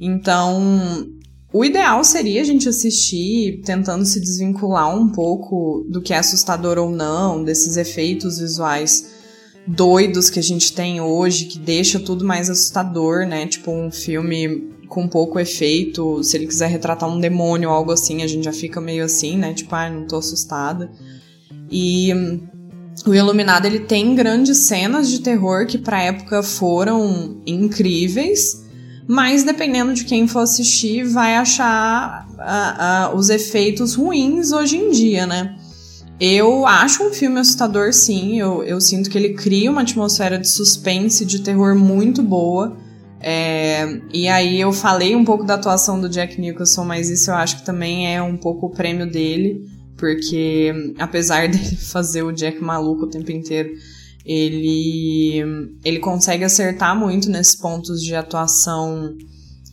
Então, o ideal seria a gente assistir tentando se desvincular um pouco do que é assustador ou não, desses efeitos visuais doidos que a gente tem hoje, que deixa tudo mais assustador, né? Tipo um filme com pouco efeito, se ele quiser retratar um demônio ou algo assim, a gente já fica meio assim, né? Tipo, ai, ah, não tô assustada. E o Iluminado ele tem grandes cenas de terror que para época foram incríveis mas dependendo de quem for assistir, vai achar uh, uh, os efeitos ruins hoje em dia, né? Eu acho um filme assustador, sim. Eu, eu sinto que ele cria uma atmosfera de suspense, de terror muito boa. É, e aí eu falei um pouco da atuação do Jack Nicholson, mas isso eu acho que também é um pouco o prêmio dele, porque apesar dele fazer o Jack maluco o tempo inteiro, ele, ele consegue acertar muito nesses pontos de atuação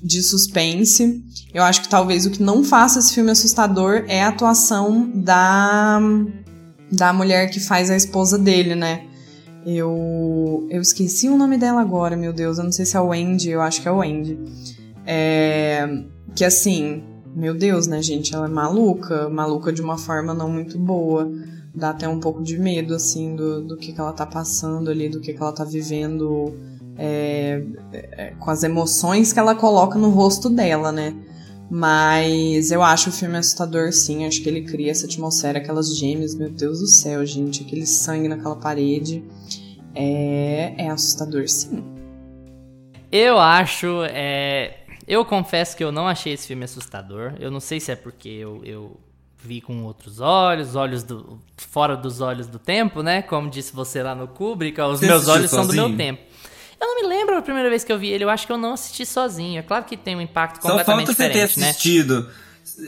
de suspense. Eu acho que talvez o que não faça esse filme assustador é a atuação da, da mulher que faz a esposa dele, né? Eu, eu esqueci o nome dela agora, meu Deus. Eu não sei se é o Wendy, eu acho que é o Wendy. É, que assim, meu Deus, né, gente? Ela é maluca, maluca de uma forma não muito boa dá até um pouco de medo, assim, do, do que, que ela tá passando ali, do que, que ela tá vivendo, é, é, com as emoções que ela coloca no rosto dela, né? Mas eu acho o filme assustador, sim. Acho que ele cria essa atmosfera, aquelas gêmeas, meu Deus do céu, gente. Aquele sangue naquela parede. É, é assustador, sim. Eu acho. É... Eu confesso que eu não achei esse filme assustador. Eu não sei se é porque eu, eu vi com outros olhos, olhos do fora dos olhos do tempo, né? Como disse você lá no Kubrick, os você meus olhos sozinho? são do meu tempo. Eu não me lembro a primeira vez que eu vi ele, eu acho que eu não assisti sozinho. É claro que tem um impacto completamente diferente, Só falta você ter assistido. Né?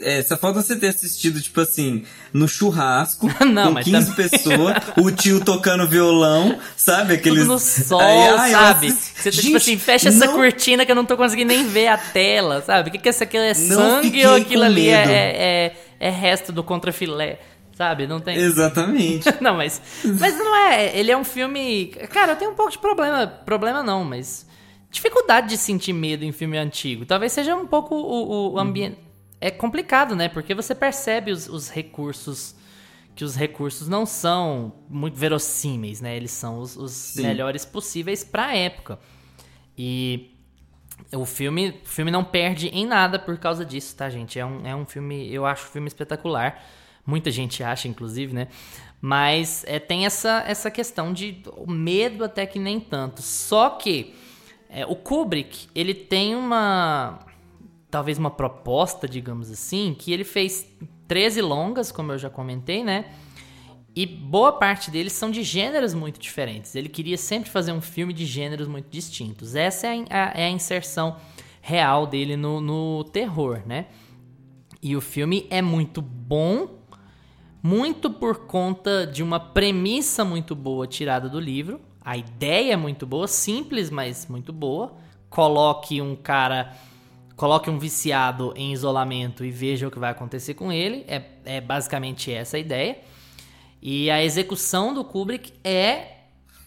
É, só falta você ter assistido, tipo assim, no churrasco, não, com 15 também... pessoas, o tio tocando violão, sabe? Aqueles. Tudo no sol, ai, sabe? Você, Gente, tipo assim, fecha não... essa cortina que eu não tô conseguindo nem ver a tela, sabe? O que, que isso aqui é sangue ou aquilo ali é, é, é resto do contrafilé? Sabe? Não tem. Exatamente. não, mas. Mas não é. Ele é um filme. Cara, eu tenho um pouco de problema. Problema não, mas. Dificuldade de sentir medo em filme antigo. Talvez seja um pouco o, o ambiente. Uhum. É complicado, né? Porque você percebe os, os recursos que os recursos não são muito verossímeis, né? Eles são os, os melhores possíveis para a época. E o filme, o filme não perde em nada por causa disso, tá, gente? É um, é um filme, eu acho um filme espetacular. Muita gente acha, inclusive, né? Mas é, tem essa, essa questão de medo até que nem tanto. Só que é, o Kubrick, ele tem uma. Talvez uma proposta, digamos assim, que ele fez 13 longas, como eu já comentei, né? E boa parte deles são de gêneros muito diferentes. Ele queria sempre fazer um filme de gêneros muito distintos. Essa é a, é a inserção real dele no, no terror, né? E o filme é muito bom, muito por conta de uma premissa muito boa tirada do livro. A ideia é muito boa, simples, mas muito boa. Coloque um cara, coloque um viciado em isolamento e veja o que vai acontecer com ele. É, é basicamente essa a ideia. E a execução do Kubrick é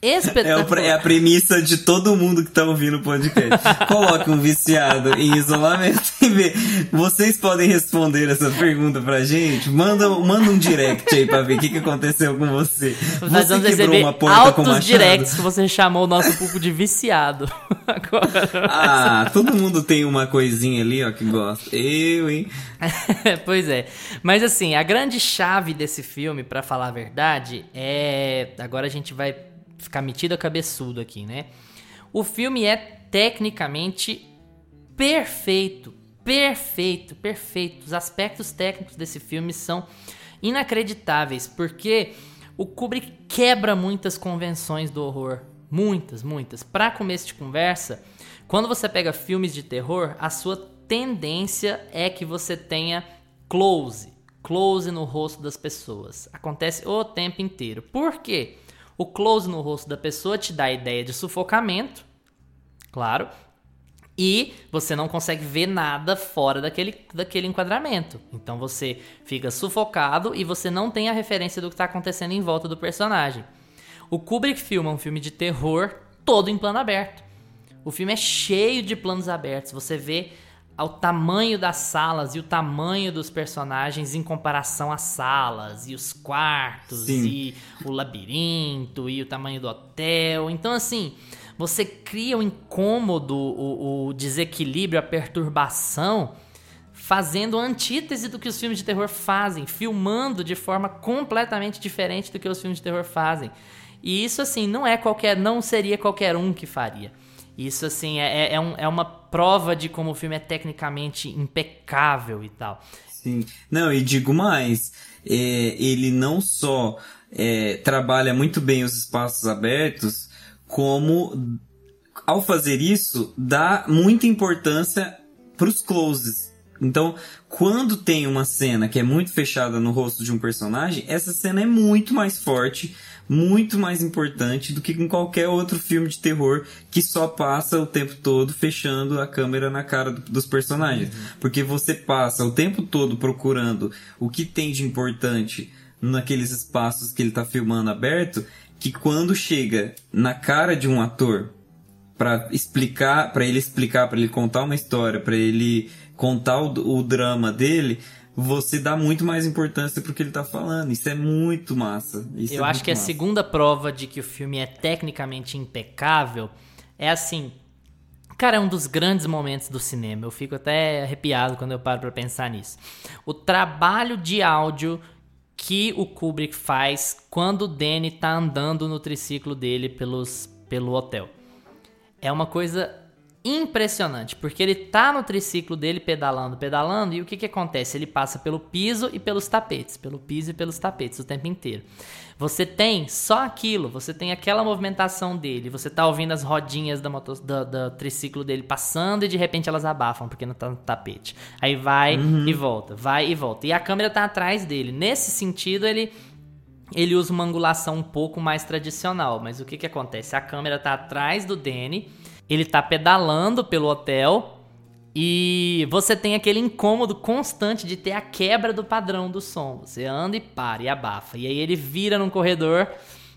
Espetacular. É, é, a premissa de todo mundo que tá ouvindo o podcast. Coloque um viciado em isolamento e vê. Vocês podem responder essa pergunta pra gente? Manda, manda um direct aí pra ver o que, que aconteceu com você. Nós você vamos receber uma porta altos directs que você chamou o nosso público de viciado. Agora. Ah, todo mundo tem uma coisinha ali, ó, que gosta. Eu, hein? pois é. Mas assim, a grande chave desse filme, para falar a verdade, é. Agora a gente vai ficar metido a cabeçudo aqui, né? O filme é tecnicamente perfeito, perfeito, perfeito. Os aspectos técnicos desse filme são inacreditáveis, porque o Kubrick quebra muitas convenções do horror, muitas, muitas. Para começo de conversa, quando você pega filmes de terror, a sua tendência é que você tenha close, close no rosto das pessoas. Acontece o tempo inteiro. Por quê? O close no rosto da pessoa te dá a ideia de sufocamento, claro, e você não consegue ver nada fora daquele, daquele enquadramento. Então você fica sufocado e você não tem a referência do que está acontecendo em volta do personagem. O Kubrick filma um filme de terror todo em plano aberto. O filme é cheio de planos abertos. Você vê ao tamanho das salas e o tamanho dos personagens em comparação às salas e os quartos Sim. e o labirinto e o tamanho do hotel. Então, assim, você cria o incômodo, o, o desequilíbrio, a perturbação, fazendo a antítese do que os filmes de terror fazem, filmando de forma completamente diferente do que os filmes de terror fazem. E isso, assim, não é qualquer, não seria qualquer um que faria. Isso, assim, é, é, é, um, é uma prova de como o filme é tecnicamente impecável e tal. Sim. Não, e digo mais, é, ele não só é, trabalha muito bem os espaços abertos, como ao fazer isso, dá muita importância para os closes. Então, quando tem uma cena que é muito fechada no rosto de um personagem, essa cena é muito mais forte muito mais importante do que em qualquer outro filme de terror que só passa o tempo todo fechando a câmera na cara do, dos personagens. Uhum. Porque você passa o tempo todo procurando o que tem de importante naqueles espaços que ele está filmando aberto, que quando chega na cara de um ator para explicar, para ele explicar, para ele contar uma história, para ele contar o, o drama dele, você dá muito mais importância pro que ele tá falando. Isso é muito massa. Isso Eu é acho que massa. a segunda prova de que o filme é tecnicamente impecável é assim. Cara, é um dos grandes momentos do cinema. Eu fico até arrepiado quando eu paro pra pensar nisso. O trabalho de áudio que o Kubrick faz quando o Danny tá andando no triciclo dele pelos, pelo hotel. É uma coisa impressionante, porque ele tá no triciclo dele pedalando, pedalando, e o que que acontece? Ele passa pelo piso e pelos tapetes, pelo piso e pelos tapetes o tempo inteiro. Você tem só aquilo, você tem aquela movimentação dele, você tá ouvindo as rodinhas da moto, do, do triciclo dele passando e de repente elas abafam porque não tá no tapete. Aí vai uhum. e volta, vai e volta. E a câmera tá atrás dele. Nesse sentido, ele ele usa uma angulação um pouco mais tradicional, mas o que que acontece? A câmera tá atrás do Danny ele tá pedalando pelo hotel e você tem aquele incômodo constante de ter a quebra do padrão do som. Você anda e para e abafa. E aí ele vira num corredor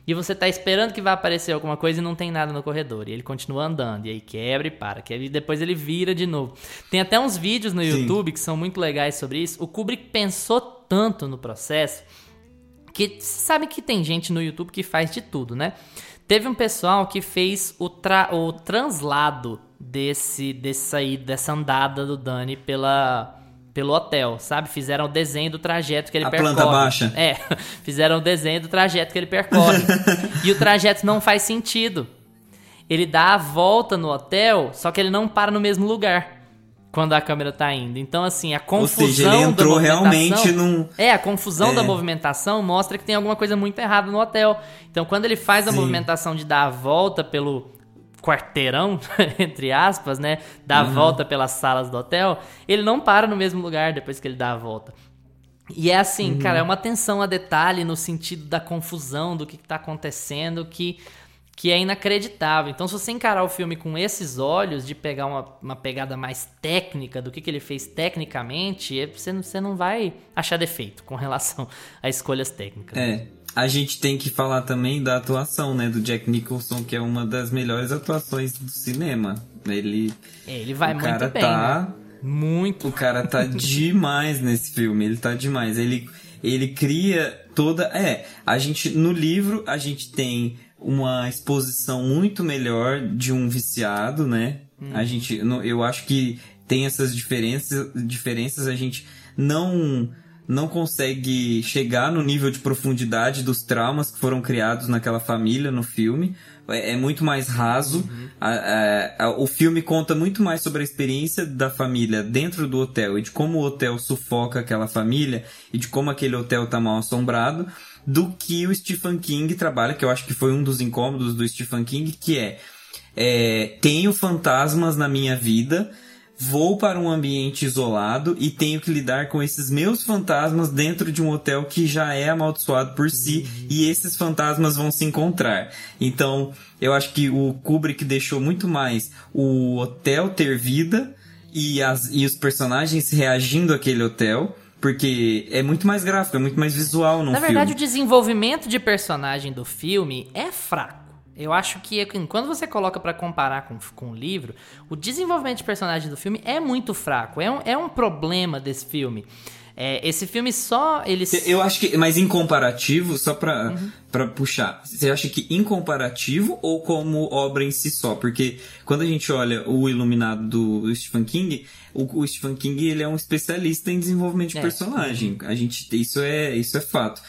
e você tá esperando que vai aparecer alguma coisa e não tem nada no corredor. E ele continua andando, e aí quebra e para. E depois ele vira de novo. Tem até uns vídeos no Sim. YouTube que são muito legais sobre isso. O Kubrick pensou tanto no processo que sabe que tem gente no YouTube que faz de tudo, né? Teve um pessoal que fez o, tra o translado desse, desse aí, dessa andada do Dani pela, pelo hotel, sabe? Fizeram o desenho do trajeto que ele a percorre. planta baixa. É, fizeram o desenho do trajeto que ele percorre. e o trajeto não faz sentido. Ele dá a volta no hotel, só que ele não para no mesmo lugar quando a câmera tá indo. Então, assim, a confusão. Ou seja, ele entrou realmente num. É, a confusão é. da movimentação mostra que tem alguma coisa muito errada no hotel. Então, quando ele faz a Sim. movimentação de dar a volta pelo quarteirão, entre aspas, né? Dar uhum. a volta pelas salas do hotel, ele não para no mesmo lugar depois que ele dá a volta. E é assim, uhum. cara, é uma atenção a detalhe no sentido da confusão, do que, que tá acontecendo, que que é inacreditável. Então, se você encarar o filme com esses olhos, de pegar uma, uma pegada mais técnica do que, que ele fez tecnicamente, é, você, você não vai achar defeito com relação a escolhas técnicas. É. A gente tem que falar também da atuação, né, do Jack Nicholson, que é uma das melhores atuações do cinema. Ele, é, ele vai muito bem. Tá, né? Muito. O cara tá demais nesse filme. Ele tá demais. Ele, ele cria toda. É, a gente no livro a gente tem uma exposição muito melhor de um viciado, né? Hum. A gente, eu acho que tem essas diferenças, diferenças a gente não não consegue chegar no nível de profundidade dos traumas que foram criados naquela família no filme. É, é muito mais raso. Uhum. A, a, a, o filme conta muito mais sobre a experiência da família dentro do hotel e de como o hotel sufoca aquela família e de como aquele hotel tá mal assombrado do que o Stephen King trabalha, que eu acho que foi um dos incômodos do Stephen King, que é, é tenho fantasmas na minha vida, vou para um ambiente isolado e tenho que lidar com esses meus fantasmas dentro de um hotel que já é amaldiçoado por si uhum. e esses fantasmas vão se encontrar. Então, eu acho que o Kubrick deixou muito mais o hotel ter vida e, as, e os personagens reagindo àquele hotel porque é muito mais gráfico, é muito mais visual no Na filme. verdade, o desenvolvimento de personagem do filme é fraco. Eu acho que assim, quando você coloca para comparar com, com o livro, o desenvolvimento de personagem do filme é muito fraco. É um, é um problema desse filme. É, esse filme só ele Eu acho que, mas em comparativo, só pra, uhum. Pra puxar, você acha que em comparativo ou como obra em si só? Porque quando a gente olha o Iluminado do Stephen King, o, o Stephen King ele é um especialista em desenvolvimento de é. personagem. A gente, isso é, isso é fato.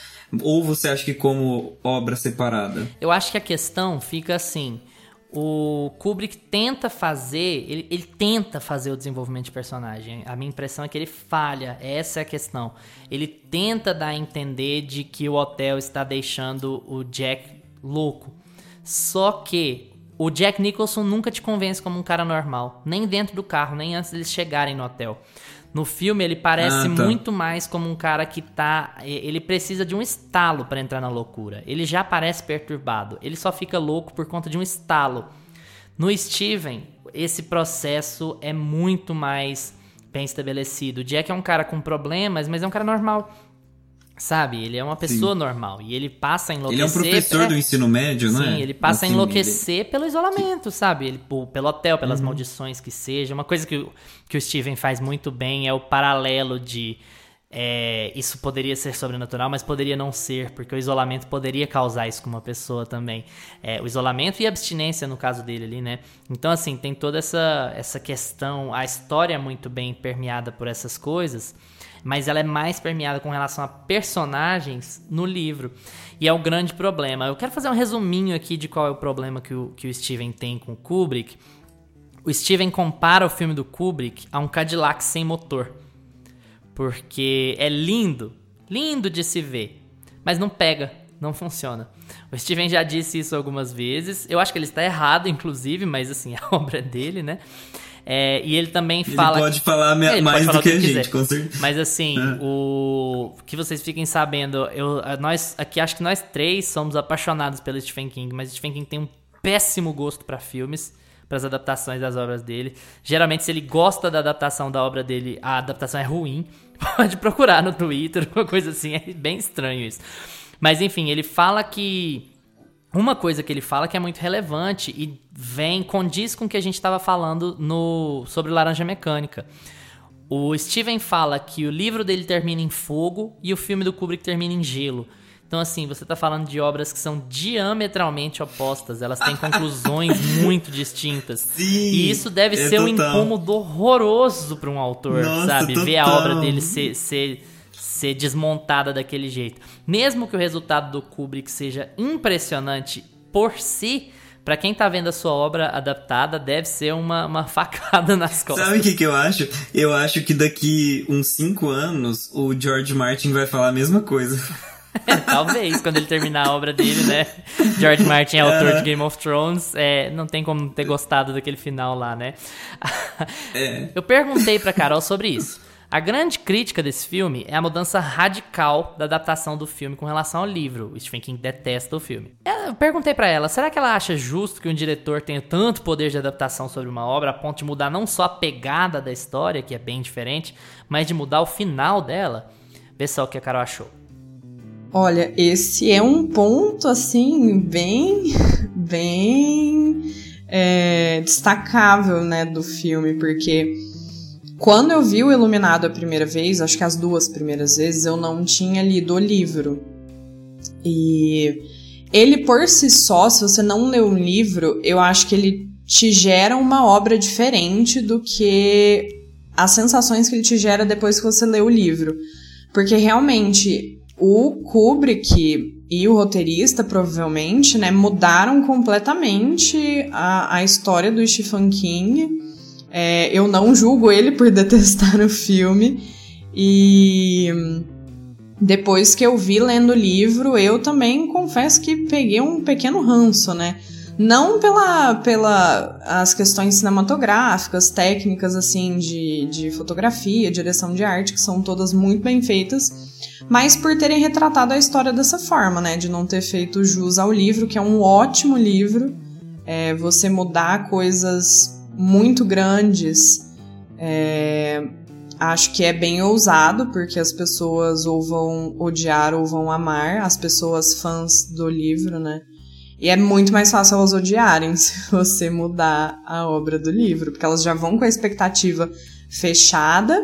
Ou você acha que como obra separada? Eu acho que a questão fica assim o Kubrick tenta fazer, ele, ele, tenta fazer o desenvolvimento de personagem. A minha impressão é que ele falha, essa é a questão. Ele tenta dar a entender de que o hotel está deixando o Jack louco. Só que o Jack Nicholson nunca te convence como um cara normal, nem dentro do carro, nem antes deles chegarem no hotel. No filme ele parece ah, tá. muito mais como um cara que tá. Ele precisa de um estalo para entrar na loucura. Ele já parece perturbado. Ele só fica louco por conta de um estalo. No Steven, esse processo é muito mais bem estabelecido. O Jack é um cara com problemas, mas é um cara normal. Sabe, ele é uma pessoa Sim. normal e ele passa a enlouquecer. Ele é um professor é... do ensino médio, né? Sim, ele passa a enlouquecer pelo isolamento, sabe? Ele, pelo hotel, pelas uhum. maldições que seja. Uma coisa que, o, que o Steven faz muito bem é o paralelo de. É, isso poderia ser sobrenatural, mas poderia não ser, porque o isolamento poderia causar isso com uma pessoa também. É, o isolamento e a abstinência, no caso dele ali, né? Então, assim, tem toda essa, essa questão, a história é muito bem permeada por essas coisas mas ela é mais permeada com relação a personagens no livro. E é o grande problema. Eu quero fazer um resuminho aqui de qual é o problema que o, que o Steven tem com o Kubrick. O Steven compara o filme do Kubrick a um Cadillac sem motor. Porque é lindo, lindo de se ver, mas não pega, não funciona. O Steven já disse isso algumas vezes. Eu acho que ele está errado, inclusive, mas assim, a obra é dele, né? É, e ele também fala. Ele pode falar é, mais falar do que, que a gente, com certeza. Mas assim, é. o que vocês fiquem sabendo, eu, nós aqui acho que nós três somos apaixonados pelo Stephen King, mas Stephen King tem um péssimo gosto para filmes, para as adaptações das obras dele. Geralmente, se ele gosta da adaptação da obra dele, a adaptação é ruim. Pode procurar no Twitter, uma coisa assim, é bem estranho isso. Mas enfim, ele fala que uma coisa que ele fala que é muito relevante e vem, condiz com o que a gente estava falando no, sobre Laranja Mecânica. O Steven fala que o livro dele termina em fogo e o filme do Kubrick termina em gelo. Então, assim, você tá falando de obras que são diametralmente opostas, elas têm conclusões muito distintas. Sim, e isso deve é ser um total. incômodo horroroso para um autor, Nossa, sabe? Ver a total. obra dele ser, ser, ser desmontada daquele jeito. Mesmo que o resultado do Kubrick seja impressionante por si, Pra quem tá vendo a sua obra adaptada, deve ser uma, uma facada nas costas. Sabe o que, que eu acho? Eu acho que daqui uns 5 anos o George Martin vai falar a mesma coisa. Talvez, quando ele terminar a obra dele, né? George Martin é autor de Game of Thrones, é, não tem como ter gostado daquele final lá, né? É. Eu perguntei pra Carol sobre isso. A grande crítica desse filme é a mudança radical da adaptação do filme com relação ao livro. O Stephen King detesta o filme. Eu perguntei pra ela, será que ela acha justo que um diretor tenha tanto poder de adaptação sobre uma obra a ponto de mudar não só a pegada da história, que é bem diferente, mas de mudar o final dela? Vê só o que a Carol achou. Olha, esse é um ponto assim bem, bem é, destacável, né, do filme, porque quando eu vi o Iluminado a primeira vez, acho que as duas primeiras vezes, eu não tinha lido o livro. E ele por si só, se você não lê um livro, eu acho que ele te gera uma obra diferente do que as sensações que ele te gera depois que você lê o livro. Porque realmente o Kubrick e o roteirista, provavelmente, né, mudaram completamente a, a história do Stephen King. É, eu não julgo ele por detestar o filme. E depois que eu vi lendo o livro, eu também confesso que peguei um pequeno ranço, né? Não pela, pela as questões cinematográficas, técnicas assim de, de fotografia, direção de arte, que são todas muito bem feitas, mas por terem retratado a história dessa forma, né? De não ter feito jus ao livro, que é um ótimo livro. É, você mudar coisas muito grandes. É, acho que é bem ousado, porque as pessoas ou vão odiar ou vão amar, as pessoas fãs do livro, né? E é muito mais fácil elas odiarem se você mudar a obra do livro, porque elas já vão com a expectativa fechada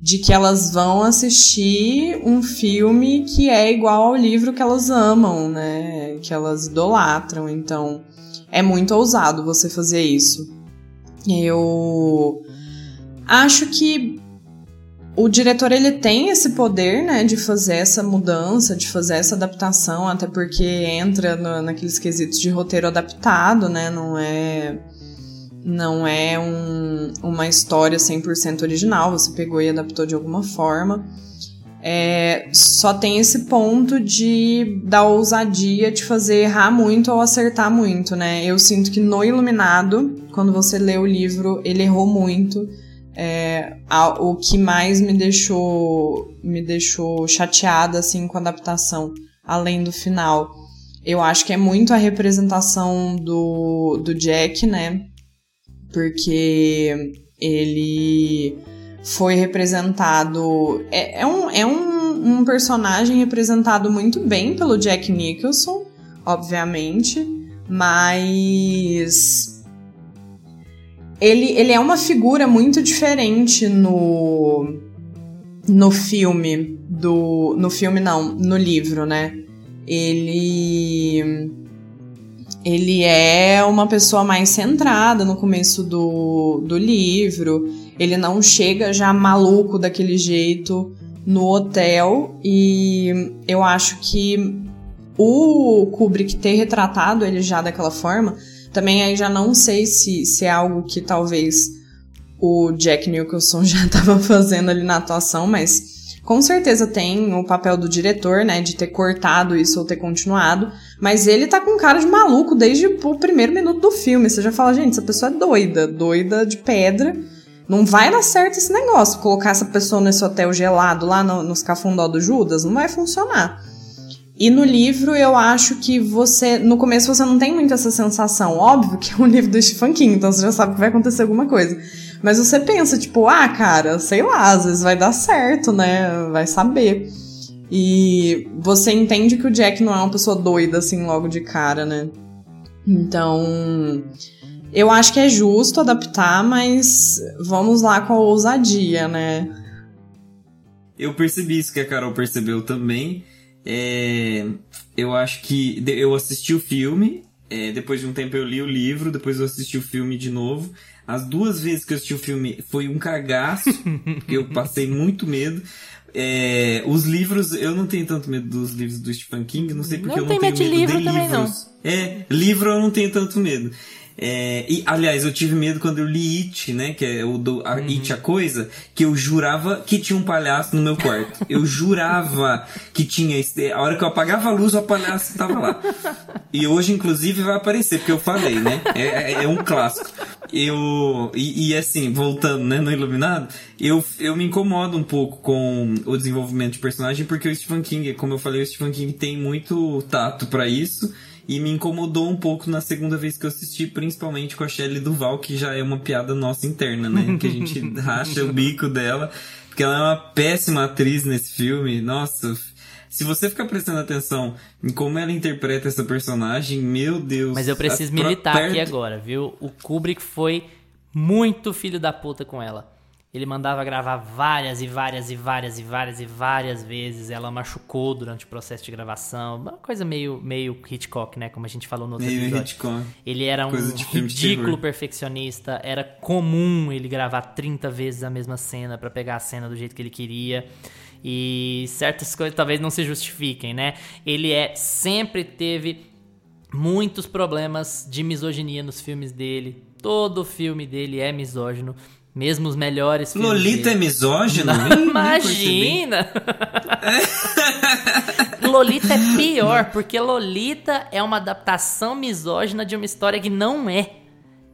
de que elas vão assistir um filme que é igual ao livro que elas amam, né? Que elas idolatram. Então, é muito ousado você fazer isso. Eu acho que o diretor ele tem esse poder, né, de fazer essa mudança, de fazer essa adaptação, até porque entra no, naqueles quesitos de roteiro adaptado, né, não é não é um, uma história 100% original, você pegou e adaptou de alguma forma. É, só tem esse ponto de da ousadia de fazer errar muito ou acertar muito, né? Eu sinto que no Iluminado, quando você lê o livro, ele errou muito. É, a, o que mais me deixou me deixou chateada assim com a adaptação, além do final. Eu acho que é muito a representação do, do Jack, né? Porque ele foi representado. É, é, um, é um, um personagem representado muito bem pelo Jack Nicholson, obviamente, mas ele, ele é uma figura muito diferente no, no filme do no filme não no livro né ele ele é uma pessoa mais centrada no começo do, do livro ele não chega já maluco daquele jeito no hotel e eu acho que o Kubrick ter retratado ele já daquela forma também aí já não sei se, se é algo que talvez o Jack Nicholson já estava fazendo ali na atuação, mas com certeza tem o papel do diretor, né, de ter cortado isso ou ter continuado, mas ele tá com cara de maluco desde o primeiro minuto do filme. Você já fala, gente, essa pessoa é doida, doida de pedra. Não vai dar certo esse negócio. Colocar essa pessoa nesse hotel gelado lá no, nos cafundó do Judas não vai funcionar. E no livro eu acho que você. No começo você não tem muito essa sensação. Óbvio que é um livro do Stephen King, então você já sabe que vai acontecer alguma coisa. Mas você pensa, tipo, ah, cara, sei lá, às vezes vai dar certo, né? Vai saber. E você entende que o Jack não é uma pessoa doida, assim, logo de cara, né? Então. Eu acho que é justo adaptar, mas vamos lá com a ousadia, né? Eu percebi isso que a Carol percebeu também. É, eu acho que eu assisti o filme, é, depois de um tempo eu li o livro, depois eu assisti o filme de novo. As duas vezes que eu assisti o filme foi um cagaço, porque eu passei muito medo. É, os livros, eu não tenho tanto medo dos livros do Stephen King, não sei porque não eu não tenho medo, medo livro de livros. É, livro eu não tenho tanto medo. É, e, aliás, eu tive medo quando eu li It, né? Que é o do, a, uhum. It a Coisa, que eu jurava que tinha um palhaço no meu quarto. Eu jurava que tinha. A hora que eu apagava a luz, o palhaço estava lá. E hoje, inclusive, vai aparecer, porque eu falei, né? É, é, é um clássico. Eu. E, e, assim, voltando, né, no Iluminado, eu, eu me incomodo um pouco com o desenvolvimento de personagem, porque o Stephen King, como eu falei, o Stephen King tem muito tato para isso e me incomodou um pouco na segunda vez que eu assisti, principalmente com a Shelley Duval, que já é uma piada nossa interna, né? que a gente racha o bico dela, porque ela é uma péssima atriz nesse filme. Nossa, se você ficar prestando atenção em como ela interpreta essa personagem, meu Deus. Mas eu preciso militar perto... aqui agora, viu? O Kubrick foi muito filho da puta com ela. Ele mandava gravar várias e várias e várias e várias e várias vezes. Ela machucou durante o processo de gravação. Uma coisa meio, meio Hitchcock, né? Como a gente falou no outro meio episódio. Hitchcock. Ele era um ridículo perfeccionista. Era comum ele gravar 30 vezes a mesma cena para pegar a cena do jeito que ele queria. E certas coisas talvez não se justifiquem, né? Ele é sempre teve muitos problemas de misoginia nos filmes dele. Todo filme dele é misógino. Mesmo os melhores filmes. Lolita é misógino? Imagina! Lolita é pior, porque Lolita é uma adaptação misógina de uma história que não é.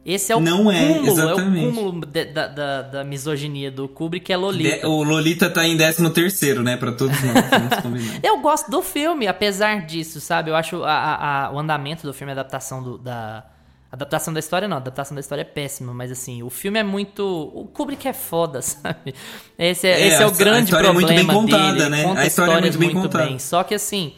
Esse é o não é, cúmulo, é, é o cúmulo de, da, da, da, misoginia do Kubrick, é Lolita. De, o Lolita tá em 13 terceiro, né, pra todos nós. eu gosto do filme, apesar disso, sabe? Eu acho a, a, o andamento do filme, a adaptação do, da, Adaptação da história não, adaptação da história é péssima, mas assim, o filme é muito. O Kubrick é foda, sabe? Esse é, é esse é o grande problema. A história é muito bem contada, dele. né? Conta a história é muito bem muito contada. Bem. Só que assim.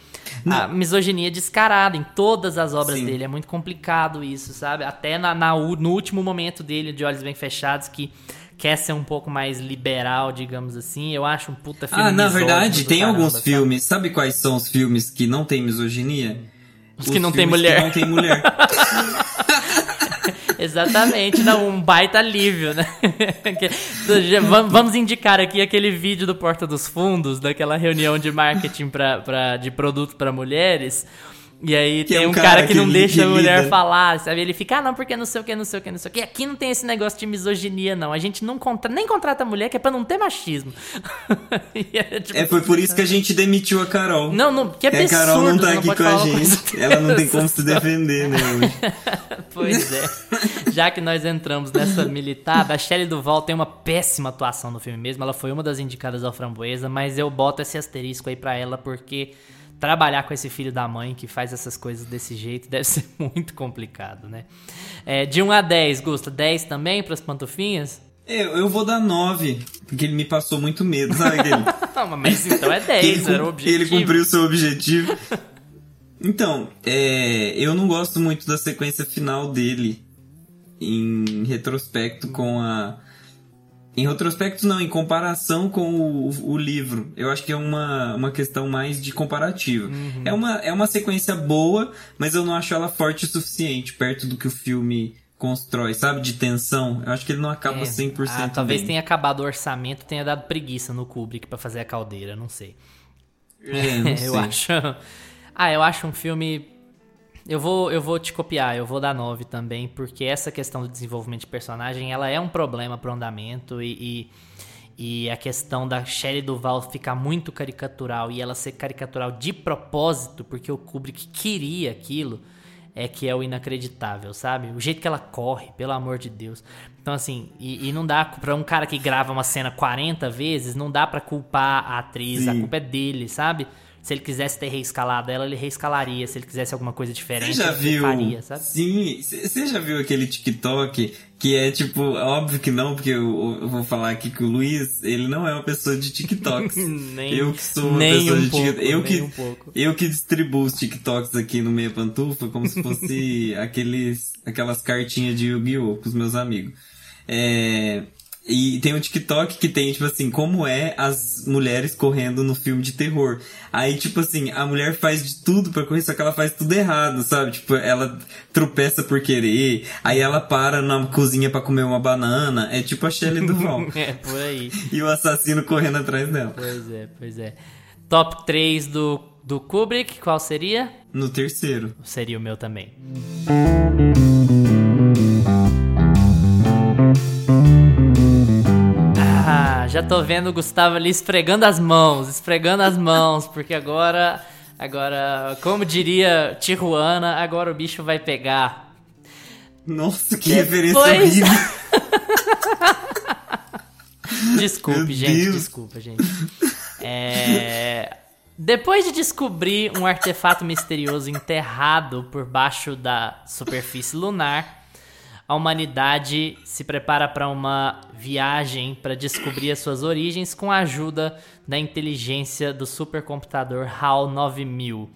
Não. A misoginia é descarada em todas as obras Sim. dele. É muito complicado isso, sabe? Até na, na, no último momento dele, de Olhos Bem Fechados, que quer ser um pouco mais liberal, digamos assim. Eu acho um puta filme Ah, na verdade, tem caramba, alguns sabe? filmes. Sabe quais são os filmes que não tem misoginia? Os, os que não tem mulher. Que não tem mulher. Exatamente, não, um baita alívio, né? Vamos indicar aqui aquele vídeo do Porta dos Fundos, daquela reunião de marketing pra, pra, de produto para mulheres e aí que tem é um, cara, cara que, não deixa a mulher lida. falar, sabe? Ele fica, ah, não, porque não sei o que, não sei o que, não sei o que. Aqui não tem esse negócio de misoginia, não. A gente não contra... nem contrata mulher que é pra não ter machismo. é, tipo, é, foi por isso que a gente demitiu a Carol. Não, não, que absurdo. a Carol não tá aqui não com a gente. Ela não tem como se defender, né? pois é. Já que nós entramos nessa militada, a Shelley Duval tem uma péssima atuação no filme mesmo. Ela foi uma das indicadas ao Framboesa, mas eu boto esse asterisco aí pra ela porque trabalhar com esse filho da mãe que faz essas coisas desse jeito deve ser muito complicado, né? É, de 1 a 10, Gusta, 10 também para as pantufinhas? Eu, eu vou dar 9, porque ele me passou muito medo, sabe? Aquele... Não, mas então é 10, ele, era o objetivo. Ele cumpriu o seu objetivo. Então, é, eu não gosto muito da sequência final dele em retrospecto com a em retrospecto, não, em comparação com o, o, livro. Eu acho que é uma, uma questão mais de comparativo. Uhum. É, uma, é uma sequência boa, mas eu não acho ela forte o suficiente perto do que o filme constrói, sabe? De tensão. Eu acho que ele não acaba é. 100% ah, Talvez bem. tenha acabado o orçamento, tenha dado preguiça no Kubrick para fazer a caldeira, não sei. É, não sei. eu acho. Ah, eu acho um filme eu vou, eu vou te copiar, eu vou dar 9 também, porque essa questão do desenvolvimento de personagem, ela é um problema pro andamento e, e, e a questão da Shelley Duval ficar muito caricatural e ela ser caricatural de propósito, porque o Kubrick queria aquilo, é que é o inacreditável, sabe? O jeito que ela corre, pelo amor de Deus. Então, assim, e, e não dá pra um cara que grava uma cena 40 vezes, não dá para culpar a atriz, Sim. a culpa é dele, sabe? Se ele quisesse ter reescalado ela, ele reescalaria. Se ele quisesse alguma coisa diferente, você já ele viu, faria, sabe? Sim, você já viu aquele TikTok que é tipo, óbvio que não, porque eu, eu, vou falar aqui que o Luiz, ele não é uma pessoa de TikToks. nem, eu que sou uma pessoa um de TikTok. Eu que, um eu que distribuo os TikToks aqui no Meia Pantufa como se fosse aqueles, aquelas cartinhas de Yu-Gi-Oh! pros meus amigos. É, E tem um TikTok que tem, tipo assim, como é as mulheres correndo no filme de terror. Aí, tipo assim, a mulher faz de tudo pra correr, só que ela faz tudo errado, sabe? Tipo, ela tropeça por querer, aí ela para na cozinha para comer uma banana. É tipo a Shelley Duval. é, por aí. E o assassino correndo atrás dela. Pois é, pois é. Top 3 do, do Kubrick, qual seria? No terceiro. Seria o meu também. Já tô vendo o Gustavo ali esfregando as mãos, esfregando as mãos, porque agora, agora, como diria Tijuana, agora o bicho vai pegar. Nossa, que Depois... referência horrível. desculpe, Meu gente, Deus. desculpa, gente. É... Depois de descobrir um artefato misterioso enterrado por baixo da superfície lunar, a humanidade se prepara para uma viagem para descobrir as suas origens com a ajuda da inteligência do supercomputador HAL 9000.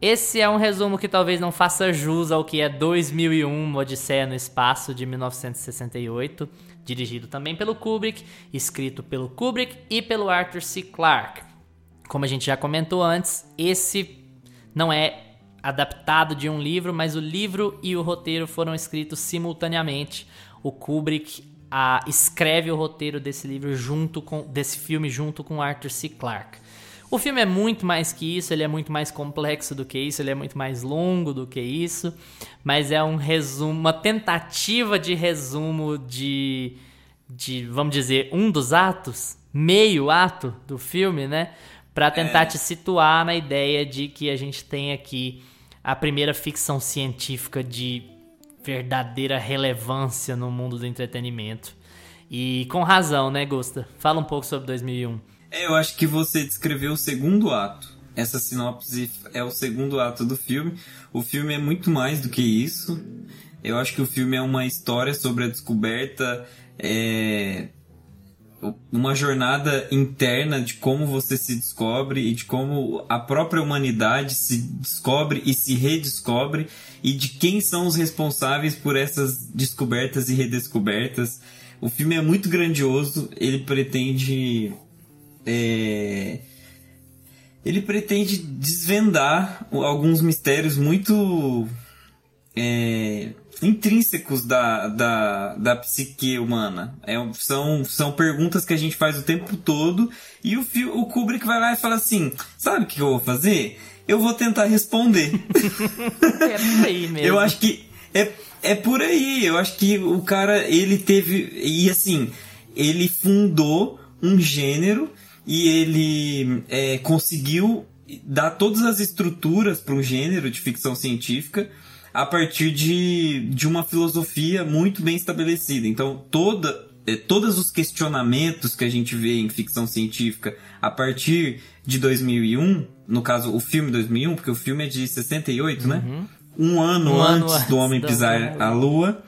Esse é um resumo que talvez não faça jus ao que é 2001, Odisseia no Espaço, de 1968, dirigido também pelo Kubrick, escrito pelo Kubrick e pelo Arthur C. Clarke. Como a gente já comentou antes, esse não é adaptado de um livro, mas o livro e o roteiro foram escritos simultaneamente. O Kubrick a, escreve o roteiro desse livro junto com desse filme junto com Arthur C. Clarke. O filme é muito mais que isso, ele é muito mais complexo do que isso, ele é muito mais longo do que isso, mas é um resumo, uma tentativa de resumo de, de vamos dizer, um dos atos, meio ato do filme, né? Para tentar é. te situar na ideia de que a gente tem aqui a primeira ficção científica de verdadeira relevância no mundo do entretenimento. E com razão, né, Gusta? Fala um pouco sobre 2001. É, eu acho que você descreveu o segundo ato. Essa sinopse é o segundo ato do filme. O filme é muito mais do que isso. Eu acho que o filme é uma história sobre a descoberta é, uma jornada interna de como você se descobre e de como a própria humanidade se descobre e se redescobre e de quem são os responsáveis por essas descobertas e redescobertas. O filme é muito grandioso, ele pretende. É, ele pretende desvendar alguns mistérios muito. É, intrínsecos da, da, da psique humana. É, são, são perguntas que a gente faz o tempo todo e o, o Kubrick vai lá e fala assim: sabe o que eu vou fazer? Eu vou tentar responder. é aí mesmo. Eu acho que é, é por aí. Eu acho que o cara, ele teve. E assim, ele fundou um gênero e ele é, conseguiu dar todas as estruturas para um gênero de ficção científica a partir de, de uma filosofia muito bem estabelecida. Então, toda, é, todos os questionamentos que a gente vê em ficção científica a partir de 2001, no caso o filme 2001, porque o filme é de 68, né? uhum. né? Um ano um antes ano do homem pisar a lua.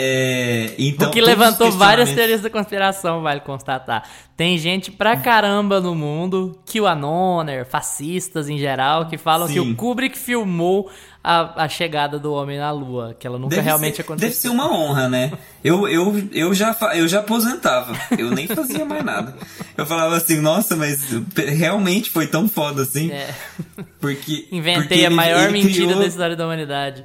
É, então, o que levantou várias teorias da conspiração, vale constatar. Tem gente pra caramba no mundo, QAnoner, fascistas em geral, que falam Sim. que o Kubrick filmou a, a, chegada do homem na Lua, que ela nunca deve realmente ser, aconteceu. Deve ser uma honra, né? Eu, eu, eu, já, eu já aposentava, eu nem fazia mais nada. Eu falava assim, nossa, mas realmente foi tão foda assim. É. Porque. Inventei porque a maior ele mentira criou... da história da humanidade.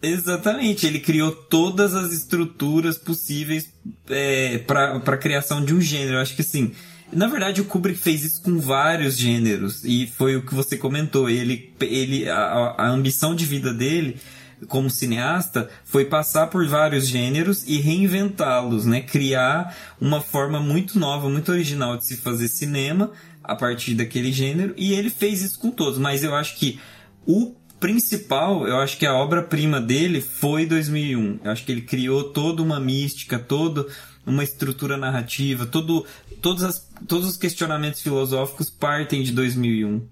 Exatamente, ele criou todas as estruturas possíveis é, para a criação de um gênero. Eu acho que assim, na verdade o Kubrick fez isso com vários gêneros e foi o que você comentou. Ele, ele a, a ambição de vida dele como cineasta foi passar por vários gêneros e reinventá-los, né? Criar uma forma muito nova, muito original de se fazer cinema a partir daquele gênero e ele fez isso com todos. Mas eu acho que o principal, eu acho que a obra-prima dele foi 2001. Eu acho que ele criou toda uma mística, toda uma estrutura narrativa, todo, todos, as, todos os questionamentos filosóficos partem de 2001.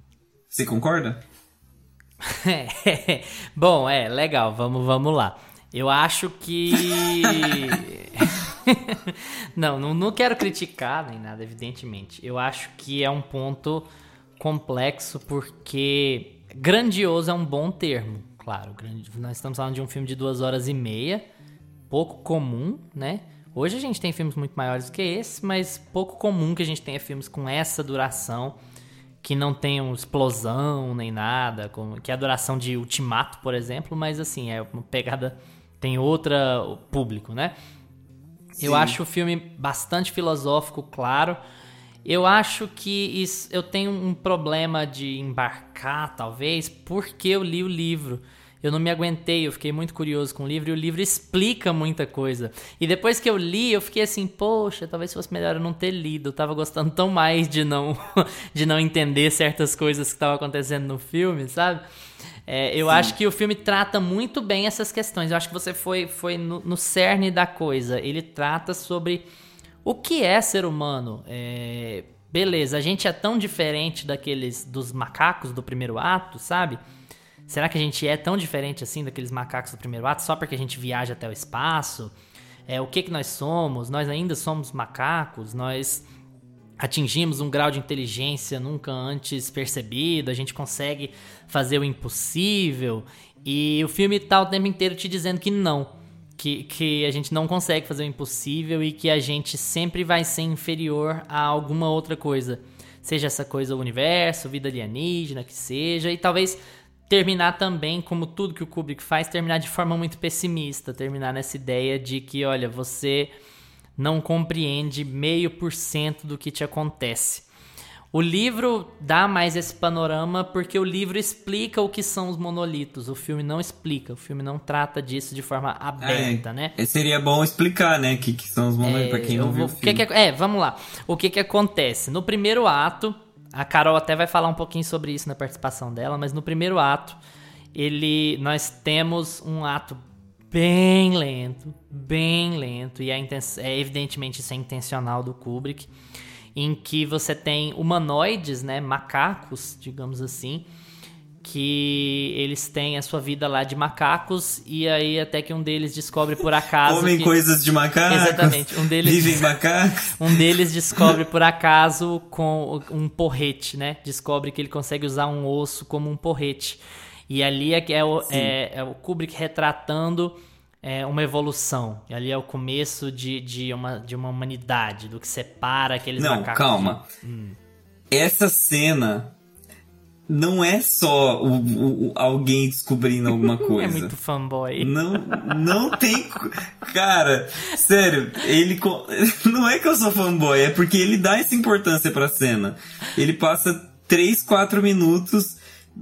Você concorda? Bom, é, legal, vamos, vamos lá. Eu acho que. não, não, não quero criticar nem nada, evidentemente. Eu acho que é um ponto complexo porque Grandioso é um bom termo, claro. Nós estamos falando de um filme de duas horas e meia, pouco comum, né? Hoje a gente tem filmes muito maiores do que esse, mas pouco comum que a gente tenha filmes com essa duração, que não tenham explosão nem nada, como, que é a duração de Ultimato, por exemplo, mas assim, é uma pegada. tem outra público, né? Sim. Eu acho o filme bastante filosófico, claro. Eu acho que isso, eu tenho um problema de embarcar, talvez, porque eu li o livro. Eu não me aguentei, eu fiquei muito curioso com o livro e o livro explica muita coisa. E depois que eu li, eu fiquei assim, poxa, talvez fosse melhor eu não ter lido. Eu tava gostando tão mais de não de não entender certas coisas que estavam acontecendo no filme, sabe? É, eu Sim. acho que o filme trata muito bem essas questões. Eu acho que você foi, foi no, no cerne da coisa. Ele trata sobre o que é ser humano. É, beleza, a gente é tão diferente daqueles dos macacos do primeiro ato, sabe? Será que a gente é tão diferente assim daqueles macacos do primeiro ato só porque a gente viaja até o espaço? É, o que que nós somos? Nós ainda somos macacos? Nós atingimos um grau de inteligência nunca antes percebido, a gente consegue fazer o impossível. E o filme tá o tempo inteiro te dizendo que não. Que, que a gente não consegue fazer o impossível e que a gente sempre vai ser inferior a alguma outra coisa. Seja essa coisa o universo, vida alienígena, que seja. E talvez terminar também, como tudo que o Kubrick faz, terminar de forma muito pessimista. Terminar nessa ideia de que, olha, você não compreende meio por cento do que te acontece. O livro dá mais esse panorama porque o livro explica o que são os monolitos. O filme não explica, o filme não trata disso de forma aberta, é, né? Seria bom explicar, né, o que, que são os monolitos, é, pra quem não viu vou, o filme. Que que, é, vamos lá. O que que acontece? No primeiro ato, a Carol até vai falar um pouquinho sobre isso na participação dela, mas no primeiro ato, ele, nós temos um ato bem lento, bem lento, e é, é evidentemente isso é intencional do Kubrick, em que você tem humanoides, né, macacos, digamos assim, que eles têm a sua vida lá de macacos e aí até que um deles descobre por acaso comem que... coisas de macacos. Exatamente um deles vivem macacos. um deles descobre por acaso com um porrete né? Descobre que ele consegue usar um osso como um porrete. E ali é, é, o, é, é o Kubrick retratando é, uma evolução. Ali é o começo de, de, uma, de uma humanidade, do que separa aqueles Não, macacos. calma. Hum. Essa cena não é só o, o, alguém descobrindo alguma coisa. é muito fanboy. Não, não tem. Cara, sério, ele. Não é que eu sou fanboy, é porque ele dá essa importância pra cena. Ele passa 3, 4 minutos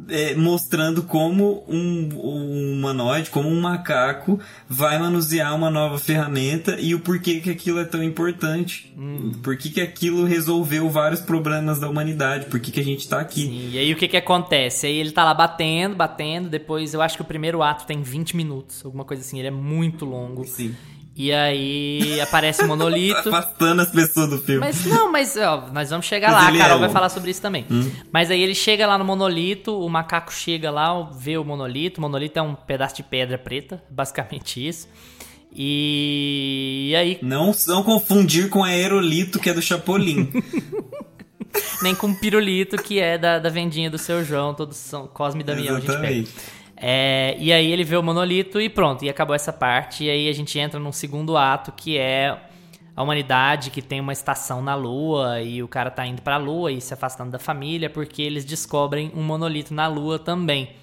é, mostrando como um, um humanoide, como um macaco, vai manusear uma nova ferramenta e o porquê que aquilo é tão importante. Hum. Por que, que aquilo resolveu vários problemas da humanidade, por que, que a gente tá aqui. Sim, e aí o que que acontece? Aí ele tá lá batendo, batendo, depois eu acho que o primeiro ato tem 20 minutos, alguma coisa assim, ele é muito longo. Sim. E aí aparece o monolito. afastando as pessoas do filme. Mas não, mas ó, nós vamos chegar mas lá, a Carol é vai falar sobre isso também. Hum. Mas aí ele chega lá no monolito, o macaco chega lá, vê o monolito. O monolito é um pedaço de pedra preta, basicamente isso. E, e aí. Não, não confundir com aerolito, que é do Chapolin. Nem com pirulito, que é da, da vendinha do seu João, todos são Cosme e Damião, Exatamente. a gente pega. É, e aí ele vê o monolito e pronto, e acabou essa parte. E aí a gente entra num segundo ato que é a humanidade que tem uma estação na Lua e o cara tá indo pra Lua e se afastando da família porque eles descobrem um monolito na Lua também.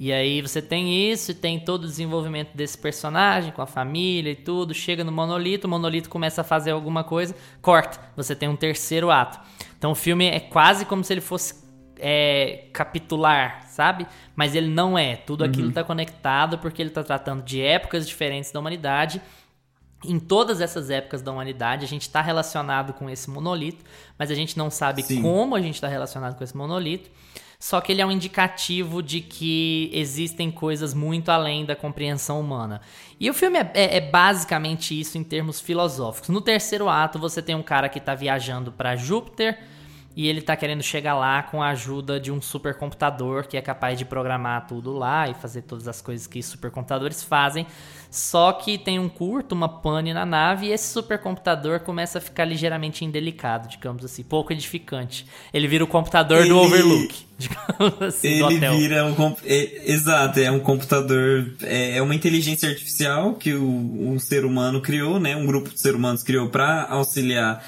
E aí você tem isso e tem todo o desenvolvimento desse personagem com a família e tudo. Chega no monolito, o monolito começa a fazer alguma coisa, corta. Você tem um terceiro ato. Então o filme é quase como se ele fosse é, capitular, sabe? Mas ele não é. Tudo aquilo está uhum. conectado porque ele está tratando de épocas diferentes da humanidade. Em todas essas épocas da humanidade, a gente está relacionado com esse monolito, mas a gente não sabe Sim. como a gente está relacionado com esse monolito. Só que ele é um indicativo de que existem coisas muito além da compreensão humana. E o filme é, é, é basicamente isso em termos filosóficos. No terceiro ato, você tem um cara que está viajando para Júpiter e ele tá querendo chegar lá com a ajuda de um supercomputador que é capaz de programar tudo lá e fazer todas as coisas que supercomputadores fazem. Só que tem um curto, uma pane na nave, e esse supercomputador começa a ficar ligeiramente indelicado, digamos assim, pouco edificante. Ele vira o computador ele... do Overlook, digamos assim, Ele vira um... É, exato, é um computador, é, é uma inteligência artificial que o, um ser humano criou, né? Um grupo de seres humanos criou para auxiliar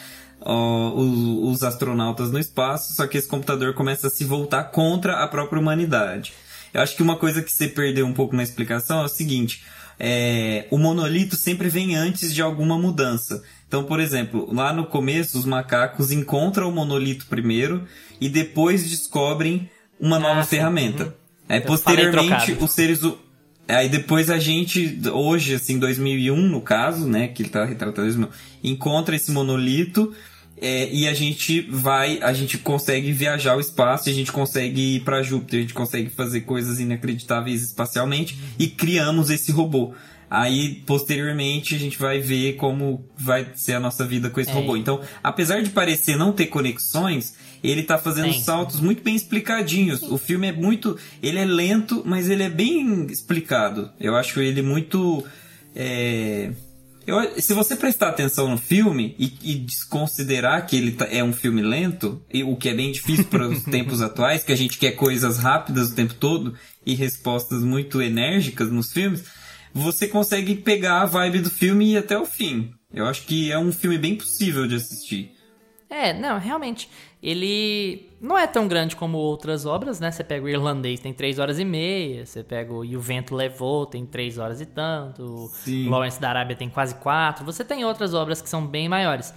os, os astronautas no espaço, só que esse computador começa a se voltar contra a própria humanidade. Eu acho que uma coisa que você perdeu um pouco na explicação é o seguinte: é, o monolito sempre vem antes de alguma mudança. Então, por exemplo, lá no começo, os macacos encontram o monolito primeiro e depois descobrem uma nova ah, ferramenta. Uhum. Aí, posteriormente, os seres. Aí depois a gente, hoje, assim, 2001 no caso, né, que ele tá retratando, encontra esse monolito é, e a gente vai, a gente consegue viajar ao espaço, a gente consegue ir para Júpiter, a gente consegue fazer coisas inacreditáveis espacialmente e criamos esse robô. Aí, posteriormente, a gente vai ver como vai ser a nossa vida com esse é. robô. Então, apesar de parecer não ter conexões, ele tá fazendo Sim. saltos muito bem explicadinhos. Sim. O filme é muito. Ele é lento, mas ele é bem explicado. Eu acho ele muito. É, eu, se você prestar atenção no filme e, e desconsiderar que ele tá, é um filme lento, e, o que é bem difícil para os tempos atuais, que a gente quer coisas rápidas o tempo todo e respostas muito enérgicas nos filmes, você consegue pegar a vibe do filme e ir até o fim. Eu acho que é um filme bem possível de assistir. É, não, realmente. Ele não é tão grande como outras obras, né? Você pega o Irlandês, tem 3 horas e meia. Você pega o E o Vento Levou, tem 3 horas e tanto. Sim. Lawrence da Arábia tem quase 4. Você tem outras obras que são bem maiores.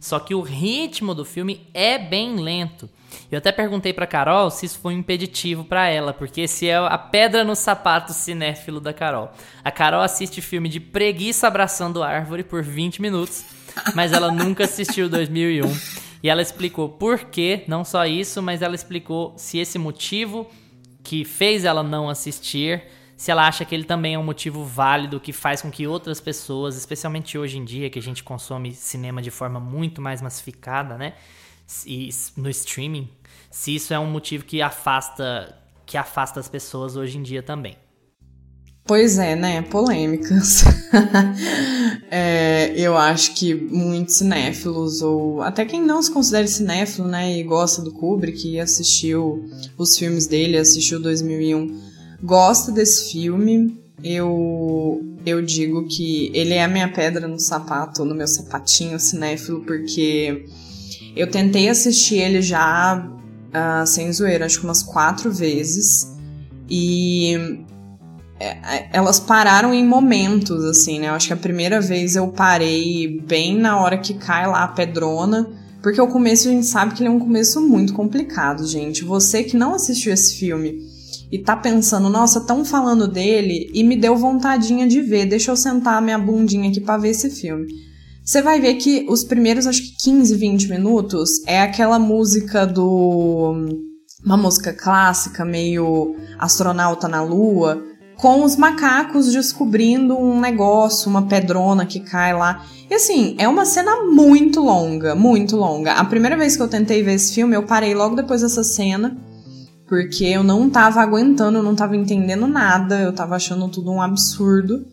Só que o ritmo do filme é bem lento. Eu até perguntei pra Carol se isso foi um impeditivo para ela, porque esse é a pedra no sapato cinéfilo da Carol. A Carol assiste filme de preguiça abraçando árvore por 20 minutos, mas ela nunca assistiu 2001. E ela explicou por quê, não só isso, mas ela explicou se esse motivo que fez ela não assistir, se ela acha que ele também é um motivo válido que faz com que outras pessoas, especialmente hoje em dia que a gente consome cinema de forma muito mais massificada, né? E no streaming, se isso é um motivo que afasta que afasta as pessoas hoje em dia também. Pois é, né? Polêmicas. é, eu acho que muitos cinéfilos, ou até quem não se considera cinéfilo, né, e gosta do Kubrick e assistiu os filmes dele, assistiu 2001, gosta desse filme. Eu, eu digo que ele é a minha pedra no sapato, no meu sapatinho cinéfilo, porque eu tentei assistir ele já, uh, sem zoeira, acho que umas quatro vezes. E é, é, elas pararam em momentos, assim, né? Eu acho que a primeira vez eu parei bem na hora que cai lá a pedrona, porque o começo a gente sabe que ele é um começo muito complicado, gente. Você que não assistiu esse filme e tá pensando, nossa, tão falando dele e me deu vontadinha de ver, deixa eu sentar minha bundinha aqui pra ver esse filme. Você vai ver que os primeiros, acho que 15, 20 minutos é aquela música do. Uma música clássica, meio astronauta na lua, com os macacos descobrindo um negócio, uma pedrona que cai lá. E assim, é uma cena muito longa, muito longa. A primeira vez que eu tentei ver esse filme, eu parei logo depois dessa cena, porque eu não tava aguentando, eu não tava entendendo nada, eu tava achando tudo um absurdo.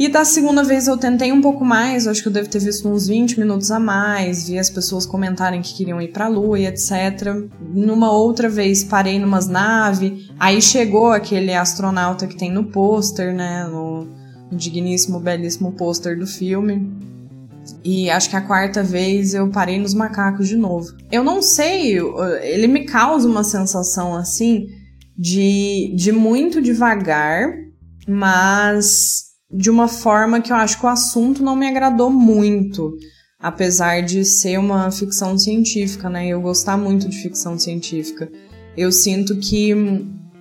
E da segunda vez eu tentei um pouco mais, acho que eu devo ter visto uns 20 minutos a mais, vi as pessoas comentarem que queriam ir pra lua e etc. Numa outra vez parei numas naves, aí chegou aquele astronauta que tem no pôster, né, no, no digníssimo, belíssimo pôster do filme. E acho que a quarta vez eu parei nos macacos de novo. Eu não sei, ele me causa uma sensação assim de, de muito devagar, mas de uma forma que eu acho que o assunto não me agradou muito, apesar de ser uma ficção científica, né? Eu gostar muito de ficção científica. Eu sinto que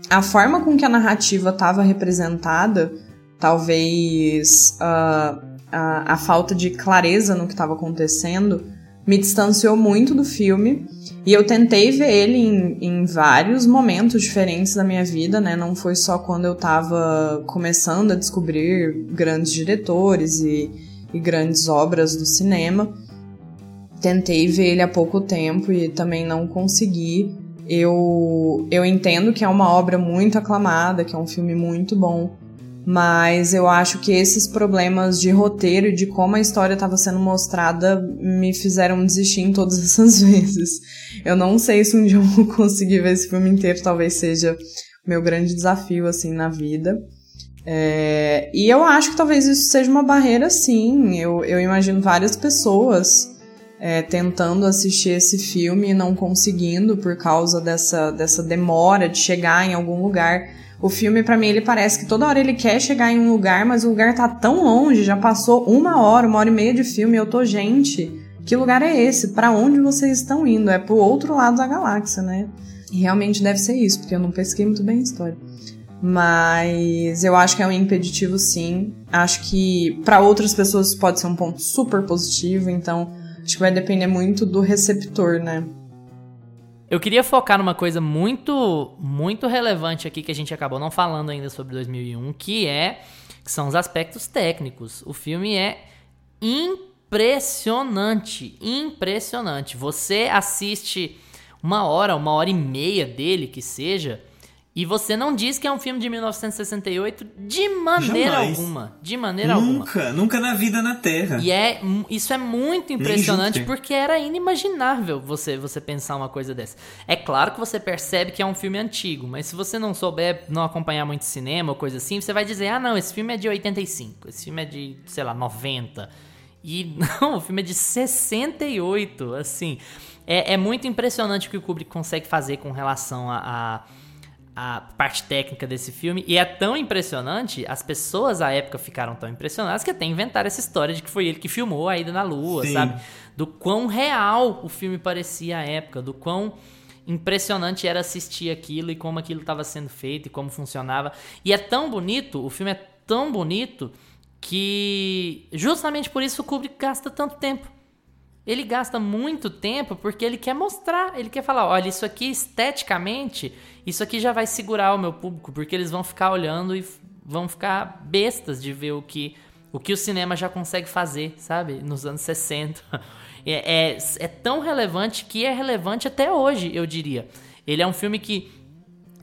a forma com que a narrativa estava representada, talvez uh, a, a falta de clareza no que estava acontecendo, me distanciou muito do filme e eu tentei ver ele em, em, vários momentos diferentes da minha vida, né? Não foi só quando eu tava começando a descobrir grandes diretores e, e grandes obras do cinema. tentei ver ele há pouco tempo e também não consegui. Eu, eu entendo que é uma obra muito aclamada, que é um filme muito bom, mas eu acho que esses problemas de roteiro e de como a história estava sendo mostrada me fizeram desistir em todas essas vezes. Eu não sei se um dia eu vou conseguir ver esse filme inteiro, talvez seja meu grande desafio assim na vida. É, e eu acho que talvez isso seja uma barreira, sim. Eu, eu imagino várias pessoas é, tentando assistir esse filme e não conseguindo por causa dessa, dessa demora de chegar em algum lugar. O filme, para mim, ele parece que toda hora ele quer chegar em um lugar, mas o lugar tá tão longe, já passou uma hora, uma hora e meia de filme, eu tô, gente, que lugar é esse? Para onde vocês estão indo? É pro outro lado da galáxia, né? E realmente deve ser isso, porque eu não pesquei muito bem a história. Mas eu acho que é um impeditivo, sim. Acho que para outras pessoas pode ser um ponto super positivo, então acho que vai depender muito do receptor, né? Eu queria focar numa coisa muito, muito relevante aqui que a gente acabou não falando ainda sobre 2001, que é que são os aspectos técnicos. O filme é impressionante, impressionante. Você assiste uma hora, uma hora e meia dele, que seja, e você não diz que é um filme de 1968 de maneira Jamais. alguma. De maneira nunca, alguma. Nunca, nunca na vida na Terra. E é, isso é muito impressionante porque era inimaginável você, você pensar uma coisa dessa. É claro que você percebe que é um filme antigo, mas se você não souber, não acompanhar muito cinema ou coisa assim, você vai dizer: ah, não, esse filme é de 85, esse filme é de, sei lá, 90. E não, o filme é de 68, assim. É, é muito impressionante o que o Kubrick consegue fazer com relação a, a a parte técnica desse filme. E é tão impressionante, as pessoas à época ficaram tão impressionadas que até inventaram essa história de que foi ele que filmou a ida na Lua, Sim. sabe? Do quão real o filme parecia à época, do quão impressionante era assistir aquilo e como aquilo estava sendo feito e como funcionava. E é tão bonito, o filme é tão bonito que justamente por isso o Kubrick gasta tanto tempo ele gasta muito tempo porque ele quer mostrar, ele quer falar, olha, isso aqui esteticamente, isso aqui já vai segurar o meu público, porque eles vão ficar olhando e vão ficar bestas de ver o que o que o cinema já consegue fazer, sabe? Nos anos 60. É, é, é tão relevante que é relevante até hoje, eu diria. Ele é um filme que,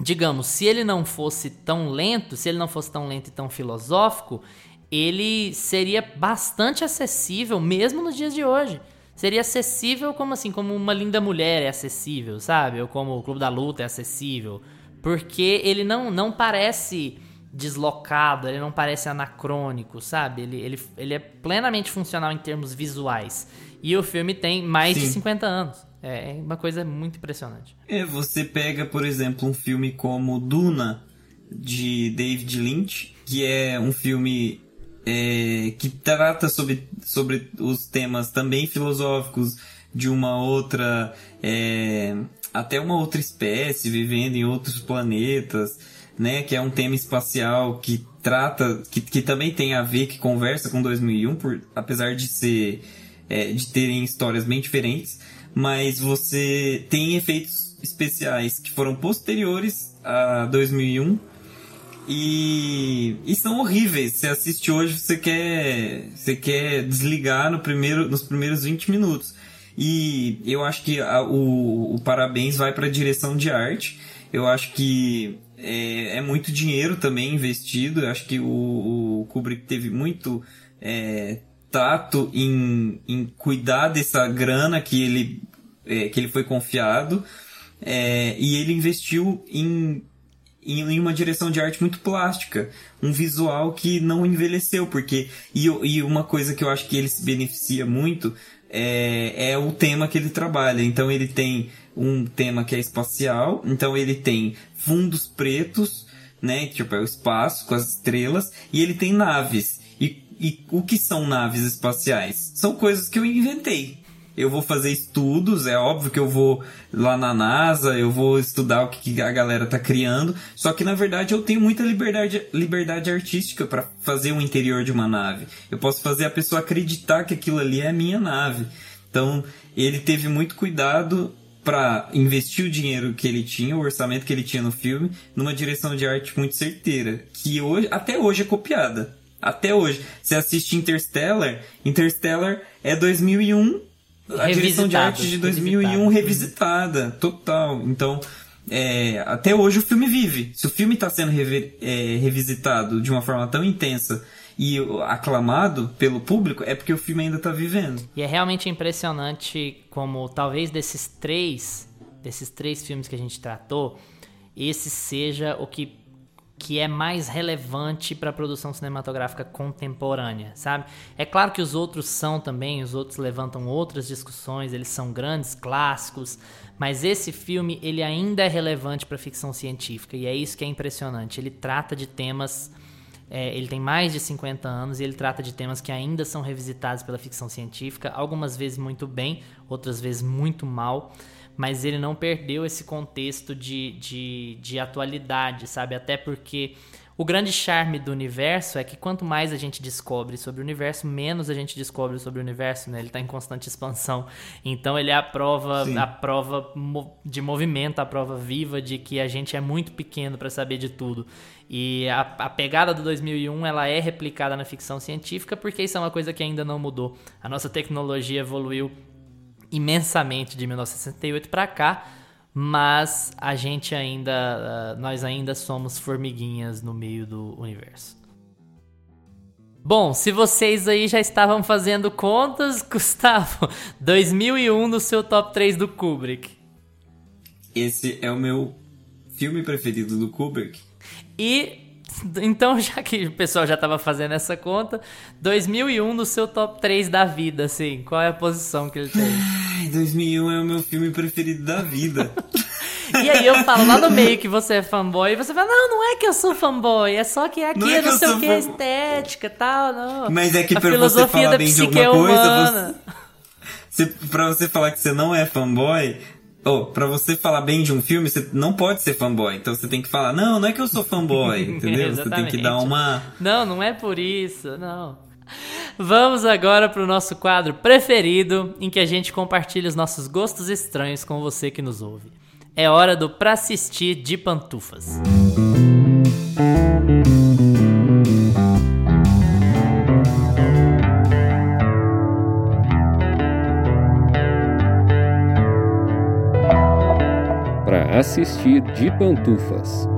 digamos, se ele não fosse tão lento, se ele não fosse tão lento e tão filosófico, ele seria bastante acessível mesmo nos dias de hoje seria acessível como assim, como uma linda mulher é acessível, sabe? Ou como o Clube da Luta é acessível. Porque ele não, não parece deslocado, ele não parece anacrônico, sabe? Ele, ele, ele é plenamente funcional em termos visuais. E o filme tem mais Sim. de 50 anos. É, é uma coisa muito impressionante. É, você pega, por exemplo, um filme como Duna, de David Lynch, que é um filme é, que trata sobre, sobre os temas também filosóficos de uma outra. É, até uma outra espécie vivendo em outros planetas, né? Que é um tema espacial que trata. que, que também tem a ver, que conversa com 2001, por, apesar de ser. É, de terem histórias bem diferentes, mas você tem efeitos especiais que foram posteriores a 2001 e, e são horríveis. Você assiste hoje, você quer, você quer desligar no primeiro, nos primeiros 20 minutos. E eu acho que a, o, o parabéns vai para a direção de arte. Eu acho que é, é, muito dinheiro também investido. Eu acho que o, o Kubrick teve muito é, tato em, em cuidar dessa grana que ele, é, que ele foi confiado. É, e ele investiu em em uma direção de arte muito plástica, um visual que não envelheceu, porque e, e uma coisa que eu acho que ele se beneficia muito é, é o tema que ele trabalha. Então ele tem um tema que é espacial, então ele tem fundos pretos, né, tipo é o espaço com as estrelas, e ele tem naves. E, e o que são naves espaciais? São coisas que eu inventei eu vou fazer estudos, é óbvio que eu vou lá na NASA, eu vou estudar o que a galera tá criando, só que na verdade eu tenho muita liberdade, liberdade artística para fazer o interior de uma nave. Eu posso fazer a pessoa acreditar que aquilo ali é a minha nave. Então, ele teve muito cuidado para investir o dinheiro que ele tinha, o orçamento que ele tinha no filme, numa direção de arte muito certeira, que hoje, até hoje é copiada. Até hoje. Você assiste Interstellar, Interstellar é 2001 a direção de arte de 2001 revisitada, total. Então, é, até hoje o filme vive. Se o filme está sendo rever, é, revisitado de uma forma tão intensa e aclamado pelo público, é porque o filme ainda está vivendo. E é realmente impressionante como talvez desses três, desses três filmes que a gente tratou, esse seja o que que é mais relevante para a produção cinematográfica contemporânea, sabe? É claro que os outros são também, os outros levantam outras discussões, eles são grandes clássicos, mas esse filme ele ainda é relevante para a ficção científica e é isso que é impressionante. Ele trata de temas, é, ele tem mais de 50 anos e ele trata de temas que ainda são revisitados pela ficção científica, algumas vezes muito bem, outras vezes muito mal mas ele não perdeu esse contexto de, de, de atualidade, sabe? Até porque o grande charme do universo é que quanto mais a gente descobre sobre o universo, menos a gente descobre sobre o universo, né? Ele está em constante expansão. Então ele é a prova, a prova de movimento, a prova viva de que a gente é muito pequeno para saber de tudo. E a, a, pegada do 2001 ela é replicada na ficção científica porque isso é uma coisa que ainda não mudou. A nossa tecnologia evoluiu imensamente de 1968 para cá, mas a gente ainda, uh, nós ainda somos formiguinhas no meio do universo. Bom, se vocês aí já estavam fazendo contas, Gustavo, 2001 no seu top 3 do Kubrick. Esse é o meu filme preferido do Kubrick. E então, já que o pessoal já estava fazendo essa conta, 2001 no seu top 3 da vida, assim, qual é a posição que ele tem? Ai, 2001 é o meu filme preferido da vida. e aí eu falo lá no meio que você é fanboy, e você fala, não, não é que eu sou fanboy, é só que aqui não, é não sei o que, é estética e tal, não. Mas é que a pra você falar bem de alguma coisa, você, você, pra você falar que você não é fanboy, oh, pra você falar bem de um filme, você não pode ser fanboy. Então você tem que falar, não, não é que eu sou fanboy, entendeu? você tem que dar uma. Não, não é por isso, não. Vamos agora para o nosso quadro preferido, em que a gente compartilha os nossos gostos estranhos com você que nos ouve. É hora do Pra Assistir de Pantufas. Assistir de pantufas.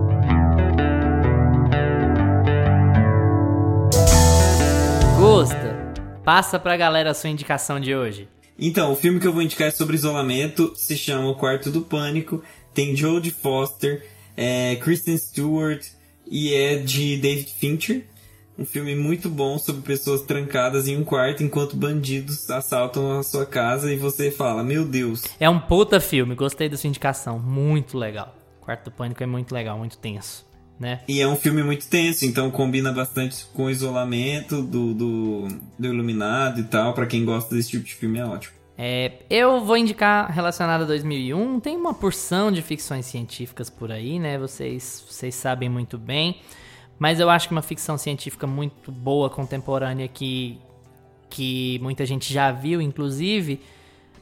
Gosta, passa pra galera a sua indicação de hoje. Então, o filme que eu vou indicar é sobre isolamento, se chama O Quarto do Pânico, tem Jodie Foster, é, Kristen Stewart e é de David Fincher. Um filme muito bom sobre pessoas trancadas em um quarto enquanto bandidos assaltam a sua casa e você fala, meu Deus. É um puta filme, gostei da sua indicação, muito legal. Quarto do Pânico é muito legal, muito tenso. Né? E é um filme muito tenso, então combina bastante com o isolamento do, do, do Iluminado e tal. para quem gosta desse tipo de filme é ótimo. É, eu vou indicar relacionado a 2001. Tem uma porção de ficções científicas por aí, né? Vocês, vocês sabem muito bem. Mas eu acho que uma ficção científica muito boa, contemporânea, que, que muita gente já viu, inclusive,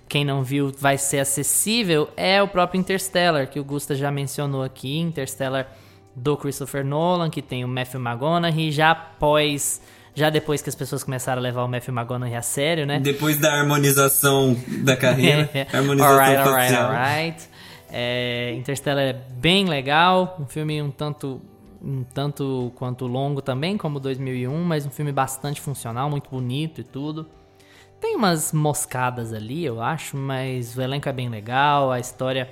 quem não viu vai ser acessível, é o próprio Interstellar, que o Gusta já mencionou aqui. Interstellar do Christopher Nolan, que tem o Matthew McConaughey, já após já depois que as pessoas começaram a levar o Matthew McConaughey a sério, né? Depois da harmonização da carreira. harmonização alright, alright, alright. É, Interstellar é bem legal, um filme um tanto um tanto quanto longo também, como 2001, mas um filme bastante funcional, muito bonito e tudo. Tem umas moscadas ali, eu acho, mas o elenco é bem legal, a história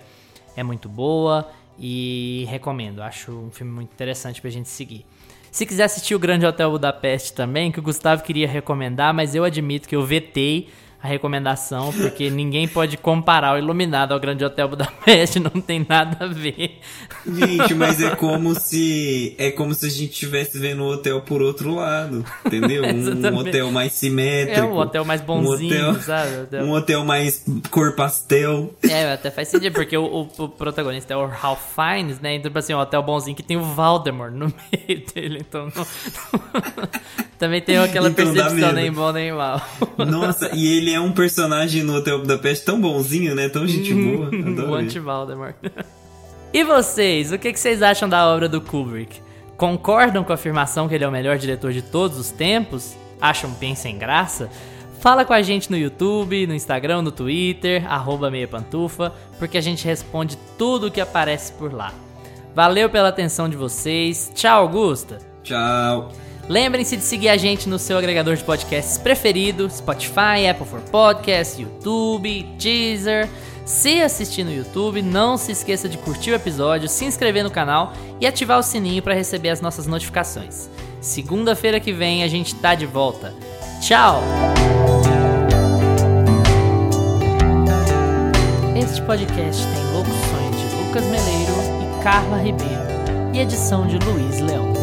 é muito boa e recomendo. Acho um filme muito interessante pra gente seguir. Se quiser assistir o Grande Hotel Budapeste também, que o Gustavo queria recomendar, mas eu admito que eu vetei a recomendação, porque ninguém pode comparar o Iluminado ao Grande Hotel Budapeste, não tem nada a ver. Gente, mas é como se é como se a gente estivesse vendo o hotel por outro lado, entendeu? Um, hotel mais simétrico. É um hotel mais bonzinho, um hotel, sabe? Hotel... Um hotel mais cor pastel. É, até faz sentido, porque o, o, o, protagonista é o Ralph Fiennes, né? Então, tipo assim, um hotel bonzinho que tem o Valdemar no meio dele, então não... Também tem aquela então percepção nem bom nem mal. Nossa, e ele é um personagem no Hotel Budapeste tão bonzinho, né? Tão gente boa. o anti-Valdemar. e vocês, o que, que vocês acham da obra do Kubrick? Concordam com a afirmação que ele é o melhor diretor de todos os tempos? Acham bem sem graça? Fala com a gente no YouTube, no Instagram, no Twitter, arroba meia pantufa, porque a gente responde tudo o que aparece por lá. Valeu pela atenção de vocês. Tchau, Augusta. Tchau. Lembrem-se de seguir a gente no seu agregador de podcasts preferido: Spotify, Apple for Podcasts, YouTube, Deezer. Se assistir no YouTube, não se esqueça de curtir o episódio, se inscrever no canal e ativar o sininho para receber as nossas notificações. Segunda-feira que vem a gente tá de volta. Tchau! Este podcast tem locuções de Lucas Meleiro e Carla Ribeiro e edição de Luiz Leão.